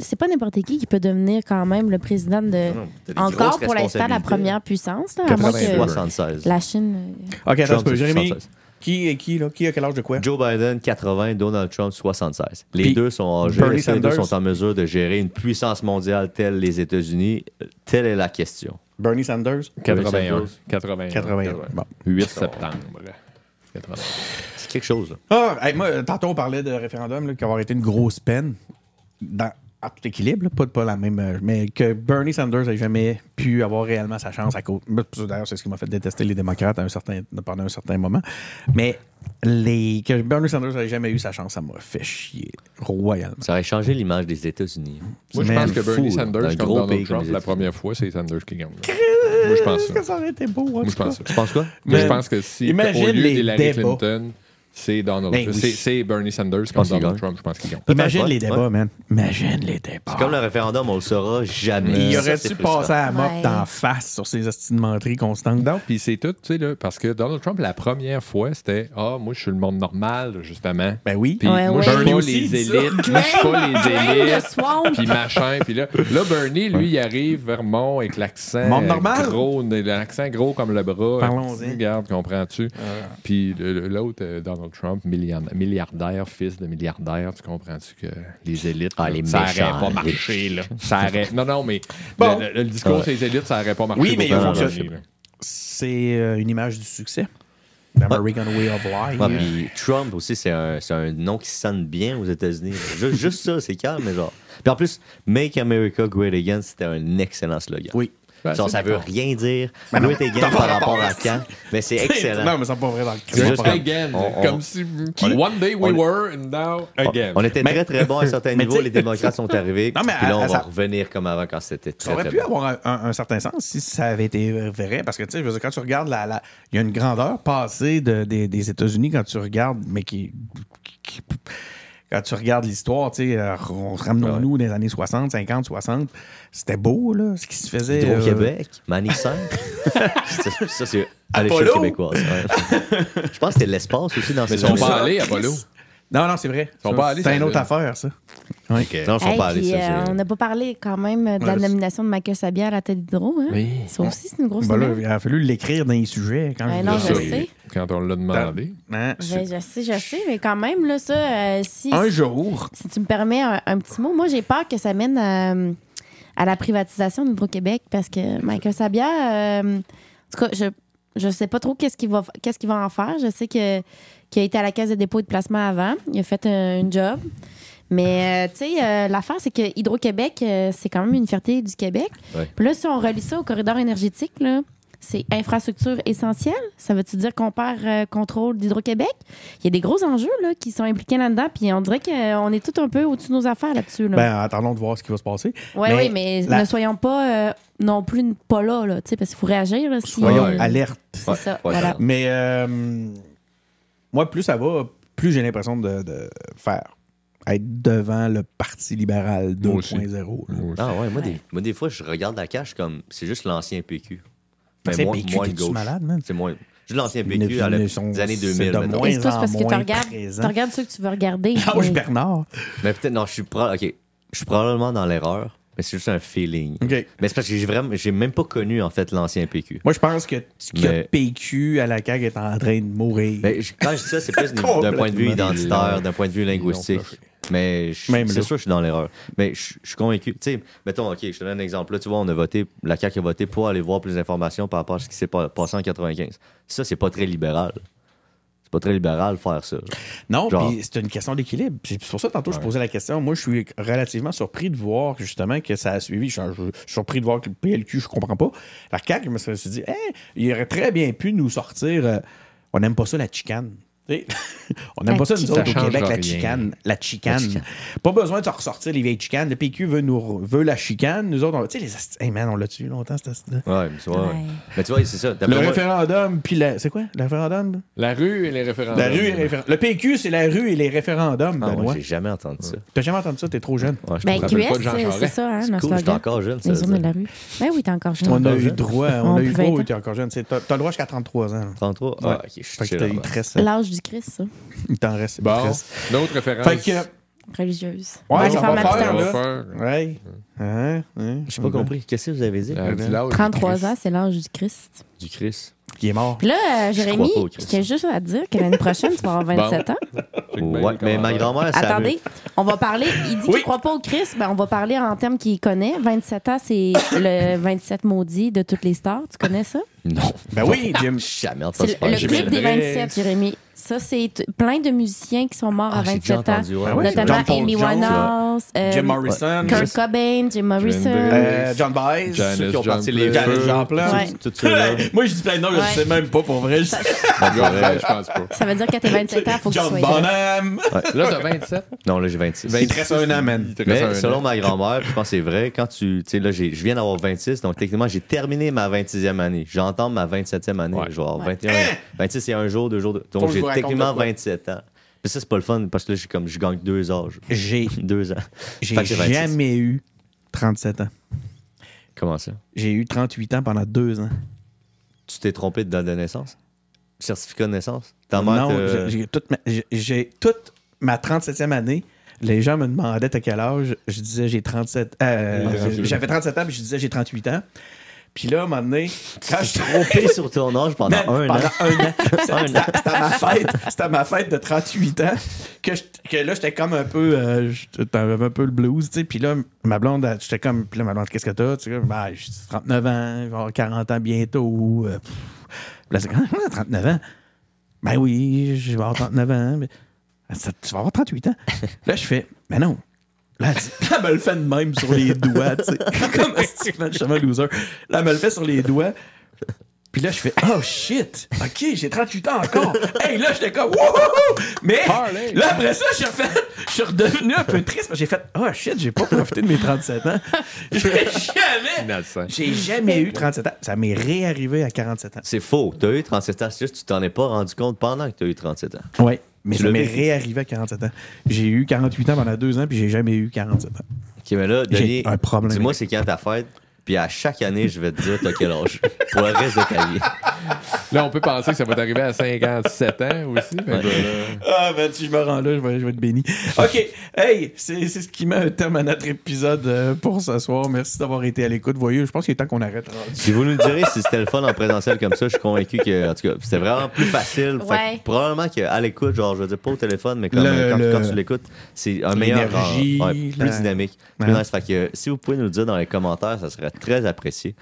c'est pas n'importe qui qui peut devenir quand même le président de. Non, Encore pour l'instant, la première puissance. Là, à moins 82. que 76. la Chine. euh, Ok, attends, Jérémy, 76. Qui est qui, là? Qui a quel âge de quoi? Joe Biden, 80, Donald Trump, 76. Les Puis deux sont âgés, les deux sont en mesure de gérer une puissance mondiale telle les États-Unis. Telle est la question. Bernie Sanders? 81. 81. 81. Bon. 8 septembre. 80. C'est quelque chose. là. Ah, hey, moi, tantôt, on parlait de référendum là, qui va avoir été une grosse peine. Dans, à tout équilibre, là, pas, pas la même. euh, Mais que Bernie Sanders n'ait jamais pu avoir réellement sa chance à cause. D'ailleurs, c'est ce qui m'a fait détester les démocrates à un certain, pendant un certain moment. Mais les, que Bernie Sanders n'ait jamais eu sa chance, ça m'a fait chier royalement. Ça aurait changé l'image des États-Unis. Moi, je pense que Bernie fou, là, Sanders, comme Donald Trump, la première fois, c'est Sanders qui gagne. là. Moi, je pense ça. que ça aurait été beau. Moi, je pense ça. Tu penses quoi? Moi, je pense que si, imagine au lieu les d'Hillary. Clinton, c'est Donald Ben oui. C'est- Bernie Sanders comme pense qu'il Donald. Trump, je pense qu'il gagne. Imagine les débats, ouais. man. Imagine les débats. C'est comme le référendum, on le saura jamais. Il Ça, aurait c'est dû frustrant. passer à la mop Ouais. d'en face sur ses estimenteries constantes? Non, puis c'est tout, tu sais, là, parce que Donald Trump, la première fois, c'était Ah, moi, je suis le monde normal, justement. Ben oui. Puis Ouais, moi, je suis Bernie pas aussi les élites. Moi, je suis pas les élites. Puis machin. Puis là, là, Bernie, lui, il arrive Vermont avec l'accent Monde normal. gros, l'accent gros comme le bras. Parlons-y. Regarde, comprends-tu? Puis le- le- l'autre, euh, Donald Trump, milliardaire, fils de milliardaire, tu comprends-tu que les élites, Ah, là, les ça n'aurait pas marché, là. Ça aurait... Non, non, mais Bon. le, le- le discours Ouais. sur les élites, ça n'aurait pas marché. Oui, mais. C'est euh, une image du succès. L'American Way of Life. Ouais, puis Trump aussi, c'est un, c'est un nom qui sonne bien aux États-Unis. Juste, juste ça, c'est calme, mais genre. Puis en plus, Make America Great Again, c'était un excellent slogan. Oui. Ben, c'est ça veut rien dire. Ben non. Great Again par rapport à quand, mais c'est Non, excellent. mais c'est pas vrai dans le juste Again, On- on- comme si one day we on- were and now again. On était Mais- très très bons à mais niveaux. t'sais- Les démocrates sont arrivés. Non, mais puis là, on va ça- revenir comme avant quand c'était Ça très aurait très pu bon. avoir un, un- un certain sens si ça avait été vrai. Parce que, tu sais, je veux dire, quand tu regardes, la, la- il y a une grandeur passée de- des, des États-Unis quand tu regardes, mais qui. qui- quand tu regardes l'histoire, tu sais, euh, on- ramenons-nous des années 60, 50, 60, c'était beau, là, ce qui se faisait. euh, Hydro-Québec, Manny 5. ça, ça, c'est à l'échelle québécoise. ouais. Je pense que c'était l'espace aussi dans Mais ces ils sont pas allés, Apollo. Non, non, c'est vrai. sont Ça, pas allés C'est une autre affaire, ça. Non, ils sont Hey, pas allés. puis, ça, euh, on n'a pas parlé quand même de la Ouais, nomination de Michael Sabia à la tête d'Hydro. Hein? Oui. Ça aussi, c'est une grosse Ben là, il a fallu l'écrire dans les sujets. Quand Ouais, je non, je sais. Quand on l'a demandé. Hein, Ben, je sais, je sais, mais quand même, là, ça, euh, si, un jour, si tu me permets un, un petit mot, moi, j'ai peur que ça mène à, à la privatisation d'Hydro-Québec parce que Michael Sabia, euh, en tout cas, je je sais pas trop qu'est-ce qu'il va, qu'est-ce qu'il va en faire. Je sais que qu'il a été à la caisse de dépôt et de placement avant. Il a fait un, un job. Mais, euh, tu sais, euh, l'affaire, c'est que Hydro-Québec, euh, c'est quand même une fierté du Québec. Ouais. Puis là, si on relie ça au corridor énergétique, là, c'est infrastructure essentielle. Ça veut-tu dire qu'on perd contrôle d'Hydro-Québec? Il y a des gros enjeux là, qui sont impliqués là-dedans, puis on dirait qu'on est tout un peu au-dessus de nos affaires là-dessus. Là. ben, attendons de voir ce qui va se passer. oui, mais oui, mais la- ne soyons pas non plus pas là, là tu sais, parce qu'il faut réagir. Là, si, Soyons euh, alerte. C'est Ouais, ça, ouais, voilà. Mais moi, plus ça va, plus j'ai l'impression de, de faire être devant le Parti libéral Moi aussi. 2.0. là. Moi aussi. Ah ouais, moi, Ouais. Des, moi, des fois, je regarde la cache comme c'est juste l'ancien PQ. Ben, Mais c'est moins, PQ, moins gauche. malade, man? C'est moins. Juste l'ancien PQ sont- des années c'est 2000. de mettons. moins Et c'est tous en parce que tu regardes, tu regardes ceux que tu veux regarder. Lâche mais- Bernard. Mais peut-être, non, je suis, pro- ok, je suis probablement dans l'erreur, mais c'est juste un feeling. Mais c'est parce que j'ai vraiment, j'ai même pas connu, en fait, l'ancien PQ. Moi, je pense que ce qui a Mais- PQ à la CAQ est en train de mourir. Mais je- quand je dis ça, c'est plus d'un point de vue identitaire, d'un point de vue linguistique. Mais c'est là. sûr que je suis dans l'erreur. Mais je je suis convaincu. Tu sais, mettons, OK, je te donne un exemple. Là, tu vois, on a voté, la CAQ a voté pour aller voir plus d'informations par rapport à ce qui s'est pas- passé en 95. Ça, c'est pas très libéral. C'est pas très libéral faire ça. Non, puis c'est une question d'équilibre. C'est pour ça, tantôt, je posais la question. Moi, je suis relativement surpris de voir justement que ça a suivi. Je suis, je suis surpris de voir que le PLQ, je comprends pas. La CAQ, je me suis dit, Hey, il aurait très bien pu nous sortir. euh, on n'aime pas ça, la chicane. On n'aime pas ça, nous autres, au Ça Québec, change la chicane. La chicane. La chicane. Pas besoin de ressortir les vieilles chicanes. Le PQ veut, nous, veut la chicane. Nous autres, on- tu sais, les. asti- Hey man, on l'a tué longtemps, cette Ouais, mais tu vois. Ouais. Mais tu vois, c'est ça. Le référendum, puis la. C'est quoi, le référendum? La rue et les référendums. La rue et les référendums. Le PQ, c'est la rue et les référendums, Ah, moi, j'ai jamais entendu ça. T'as jamais entendu ça, t'es trop jeune. Ouais, je Ben, QS, c'est ça, hein, cool, j'étais encore jeune. ça Les de la rue. Ben oui, t'es encore jeune. On a encore eu jeune? droit, on a eu droit, t'es encore jeune. T'as le droit jusqu'à 33 ans. 33? Ouais. Ah, ok, je suis que du Christ, ça. Il t'en reste. Bon, d'autres références? Fait que. Religieuse. Ouais, on va aller faire ma. Ouais. Hein, hein, J'ai pas compris. Qu'est-ce que vous avez dit? Euh, dis l'âge du 33 Christ. ans, c'est l'âge du Christ. Du Christ. Il est mort. Puis là, euh, Jérémy, pas au Christ. je tiens juste à te dire que l'année prochaine, tu vas avoir 27 ans. Ouais, mais ma grand-mère, ça Attendez, on va parler. Il dit qu'il croit pas au Christ. Ben, on va parler en termes qu'il connaît. 27 ans, c'est le 27 maudit de toutes les stars. Tu connais ça? Non. Ben oui, Jim. Jamais C'est le, parler. le Jimi clip des Hendrix. 27, Jérémy. Ça, c'est t- plein de musiciens qui sont morts Ah, à j'ai déjà 27 ans. entendu, ouais. Ah ouais, Notamment John Paul Amy Jones, Winehouse, euh, Jim Morrison. Kurt Cobain, Jim Morrison. euh, John Baez. Janis Ceux qui ont parti les Joplin. Janis Joplin. Ouais. Tout. Moi, je dis plein de noms, je. Sais même pas pour vrai. Je- Ouais, je pense pas. Ça veut dire que t'es 27 ans, faut que tu sois. Bonham. Là, t'as 27. Non, là, j'ai 26. Il te reste un an, man. Mais selon an. ma grand-mère, je pense que c'est vrai, quand tu. Tu sais, là, j'ai- je viens d'avoir 26, donc techniquement, j'ai terminé ma 26e année. J'entends ma 27e année, Ouais. genre Ouais. 21. 26, c'est un jour, deux jours. de- Donc, j'ai techniquement de quoi? 27 ans. Mais ça, c'est pas le fun parce que là, j'ai comme, je gagne deux âges. J'ai Deux ans. j'ai Fait que j'ai 26. jamais eu 37 ans. Comment ça? J'ai eu 38 ans pendant deux ans. Tu t'es trompé de date de naissance? Certificat de naissance? Ta mère non, te- j'ai- toute, ma, j'ai- j'ai toute ma 37e année. Les gens me demandaient à quel âge? Je disais j'ai 37. euh. J'avais 37 ans, puis je disais j'ai 38 ans. Puis là, à un moment donné, quand je trompé sur ton âge pendant Man, un pendant an. un an. C'était à ma fête. C'était ma fête de 38 ans. Que, je- que là, j'étais comme un peu. Euh, un peu le blues, tu sais. Puis là, ma blonde, j'étais comme. Puis là, ma blonde, qu'est-ce que t'as? Tu sais, ben, j'ai 39 ans, je vais avoir 40 ans bientôt. Euh, là, c'est Ah, 39 ans. Ben oui, je vais avoir 39 ans. Mais, tu vas avoir 38 ans. Là, je fais, mais non. Là, elle, me le fait de même sur les doigts, tu sais. Comme un petit justement loser. Là, elle me le fait sur les doigts. Puis là, je fais Oh shit! OK, j'ai 38 ans encore. Hey, là, j'étais comme Wouhou! Mais Parley. là, après ça, je suis refait- je suis redevenu un peu triste parce que j'ai fait Oh shit, j'ai pas profité de mes 37 ans. J'ai jamais, j'ai jamais eu 37 ans. Ça m'est réarrivé à 47 ans. C'est faux. Tu as eu 37 ans. C'est juste que tu t'en es pas rendu compte pendant que tu as eu 37 ans. Ouais. Mais Tu ça m'est réarrivé à 47 ans. J'ai eu 48 ans pendant deux ans, puis j'ai jamais eu 47 ans. Ok, mais là, J'ai Denis, un problème dis-moi avec c'est quand ta fête? Puis à chaque année, je vais te dire t'as quel âge. Pour le reste de ta vie. Là, on peut penser que ça va t'arriver à 57 ans aussi. Fait que, Ouais. là, Ah, ben, si je me rends là, je vais, je vais être béni. OK. Hey, c'est c'est ce qui met un terme à notre épisode euh, pour ce soir. Merci d'avoir été à l'écoute. Voyez, je pense qu'il est temps qu'on arrête. Si vous nous direz si c'était le fun en présentiel comme ça, je suis convaincu que, en tout cas, c'était vraiment plus facile. Fait que probablement qu'à l'écoute, genre, je veux dire, pas au téléphone, mais comme, Le- quand, le- quand tu l'écoutes, c'est un meilleur. L'énergie, genre, ouais, plus la- dynamique. Plus Ouais. nice. Fait que si vous pouvez nous le dire dans les commentaires, ça serait très apprécié.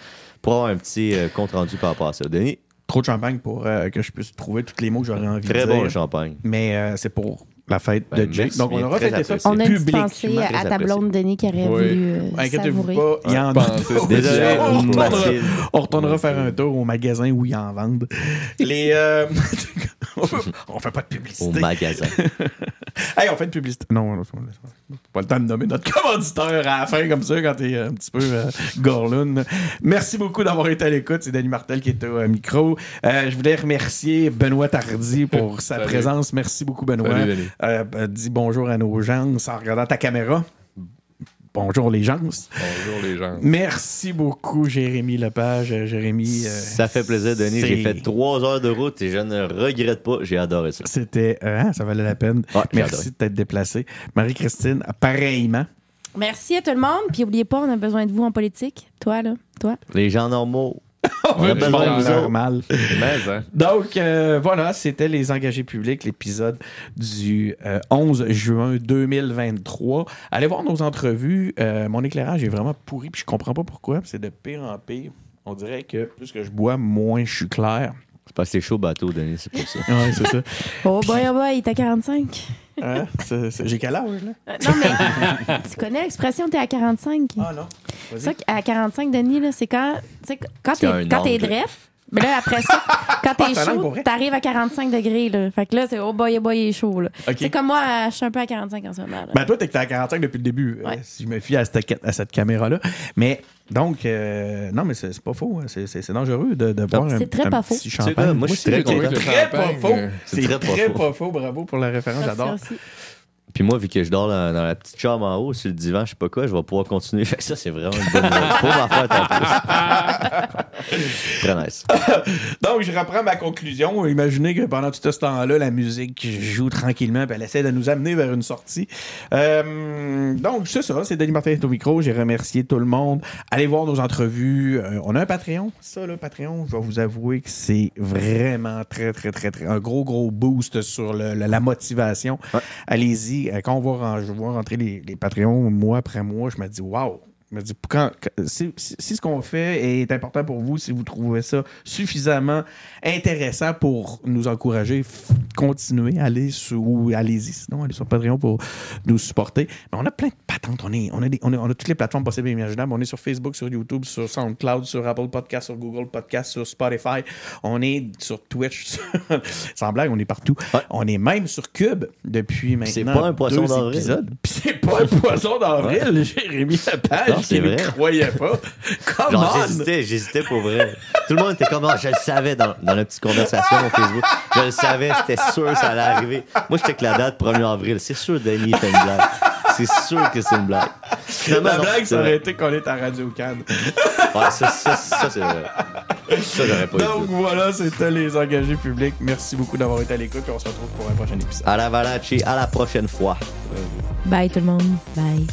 Pour avoir un petit euh, compte rendu par rapport à ça. Denis, Trop de champagne pour euh, que je puisse trouver tous les mots que j'aurais envie très de bon dire. le champagne. Mais euh, c'est pour la fête Ben, de Jake. merci Donc, on aura très fêté ça. On a une pensée à ta blonde Denis qui aurait Oui. voulu euh, Inquiétez-vous savourer. pas, il y en a. Désolé, on, retournera, Mathilde. on retournera faire un tour au magasin où ils en vendent. Les, euh, on, fait, pas de Au publicité. magasin. Hey, on fait une publicité. Non, non, non, pas le temps de nommer notre commanditaire à la fin comme ça quand t'es un petit peu euh, gorloune. Merci beaucoup d'avoir été à l'écoute. C'est Danny Martel qui est au euh, micro. Euh, je voulais remercier Benoît Tardy pour sa Salut. présence. Merci beaucoup, Benoît. Salut, Denis. Euh, ben, dis bonjour à nos gens en regardant ta caméra. Bonjour les gens. Bonjour les gens. Merci beaucoup, Jérémy Lepage. Euh, Jérémy. euh, Ça fait plaisir, Denis. J'ai fait trois heures de route et je ne regrette pas. J'ai adoré ça. C'était. euh, hein, ça valait la peine. Ouais. Merci de t'être déplacé. Marie-Christine, pareillement. Merci à tout le monde. Puis, oubliez pas, on a besoin de vous en politique. Toi, là. Toi. Les gens normaux, On veut du monde autres. normal. Mais, hein. Donc, euh, voilà, c'était Les Engagés publics, l'épisode du euh, 11 juin 2023. Allez voir nos entrevues. Euh, mon éclairage est vraiment pourri, puis je comprends pas pourquoi. C'est de pire en pire. On dirait que plus que je bois, moins je suis clair. C'est parce que c'est chaud bateau, Denis, c'est pour ça. Ouais, c'est ça. Oh boy, oh boy, il est à 45. Hein? J'ai quel âge, là? Euh, non, mais tu connais l'expression t'es à 45? Ah non. C'est ça qu'à 45, Denis, là, c'est quand, t'es, quand t'es dref. Mais là, après ça, quand Ah, t'es pour chaud, t'arrives à 45 degrés. Là. Fait que là, c'est oh boy, oh boy, il est chaud. C'est comme moi, je suis un peu à 45 en ce moment. là. Ben, toi, t'es que t'es à 45 depuis le début, euh, si je me fie à cette, à cette caméra-là. Mais, donc, euh, non, mais c'est pas faux. hein. C'est dangereux de, de boire un, c'est très un pas petit faux. Sais champagne. moi, je suis très Très pas faux. euh, C'est très très, pas faux. Bravo pour la référence. Merci, J'adore. Puis moi, vu que je dors dans, dans la petite chambre en haut, sur le divan, je sais pas quoi, je vais pouvoir continuer. Fait que ça, c'est vraiment une bonne Pour m'en faire en plus. Très nice. Donc, je reprends ma conclusion. Imaginez que pendant tout ce temps-là, la musique joue tranquillement, puis elle essaie de nous amener vers une sortie. Euh, donc, c'est ça. C'est Denis Martin au micro. J'ai remercié tout le monde. Allez voir nos entrevues. Euh, on a un Patreon. Ça, là, Patreon, je vais vous avouer que c'est vraiment très, très, très, très. Un gros, gros boost sur le- la motivation. Allez-y. Euh, Quand on va, je vois rentrer les, les Patreons mois après mois, je me dis, waouh! Je me dis, quand, si, si- si ce qu'on fait est important pour vous, si vous trouvez ça suffisamment intéressant pour nous encourager, continuez, allez sur, allez-y, sinon allez sur Patreon pour nous supporter. Mais on a plein de patentes, on, est, on, a des- on, a, on a toutes les plateformes possibles et imaginables. On est sur Facebook, sur YouTube, sur SoundCloud, sur Apple Podcast, sur Google Podcast, sur Spotify. On est sur Twitch, sur- sans blague, on est partout. On est même sur Cube depuis maintenant C'est pas un poisson d'avril. c'est pas un poisson d'avril, Jérémy Lepage, c'est vrai. croyait pas. Come Genre, on! j'hésitais, j'hésitais pour vrai. Tout le monde était comme, Ah, je le savais dans, dans la petite conversation au Facebook. Je le savais, c'était sûr que ça allait arriver. Moi, j'étais que la date 1er avril. C'est sûr, Denis fait une blague. C'est sûr que c'est une blague. Finalement, La non, blague, c'est ça aurait été qu'on est à Radio Cannes. Ouais, ça, ça, ça, c'est vrai. Ça, j'aurais pas Donc voilà, c'était les engagés publics. Merci beaucoup d'avoir été à l'écoute et on se retrouve pour un prochain épisode. À la Valachi, à la prochaine fois. Bye tout le monde. Bye.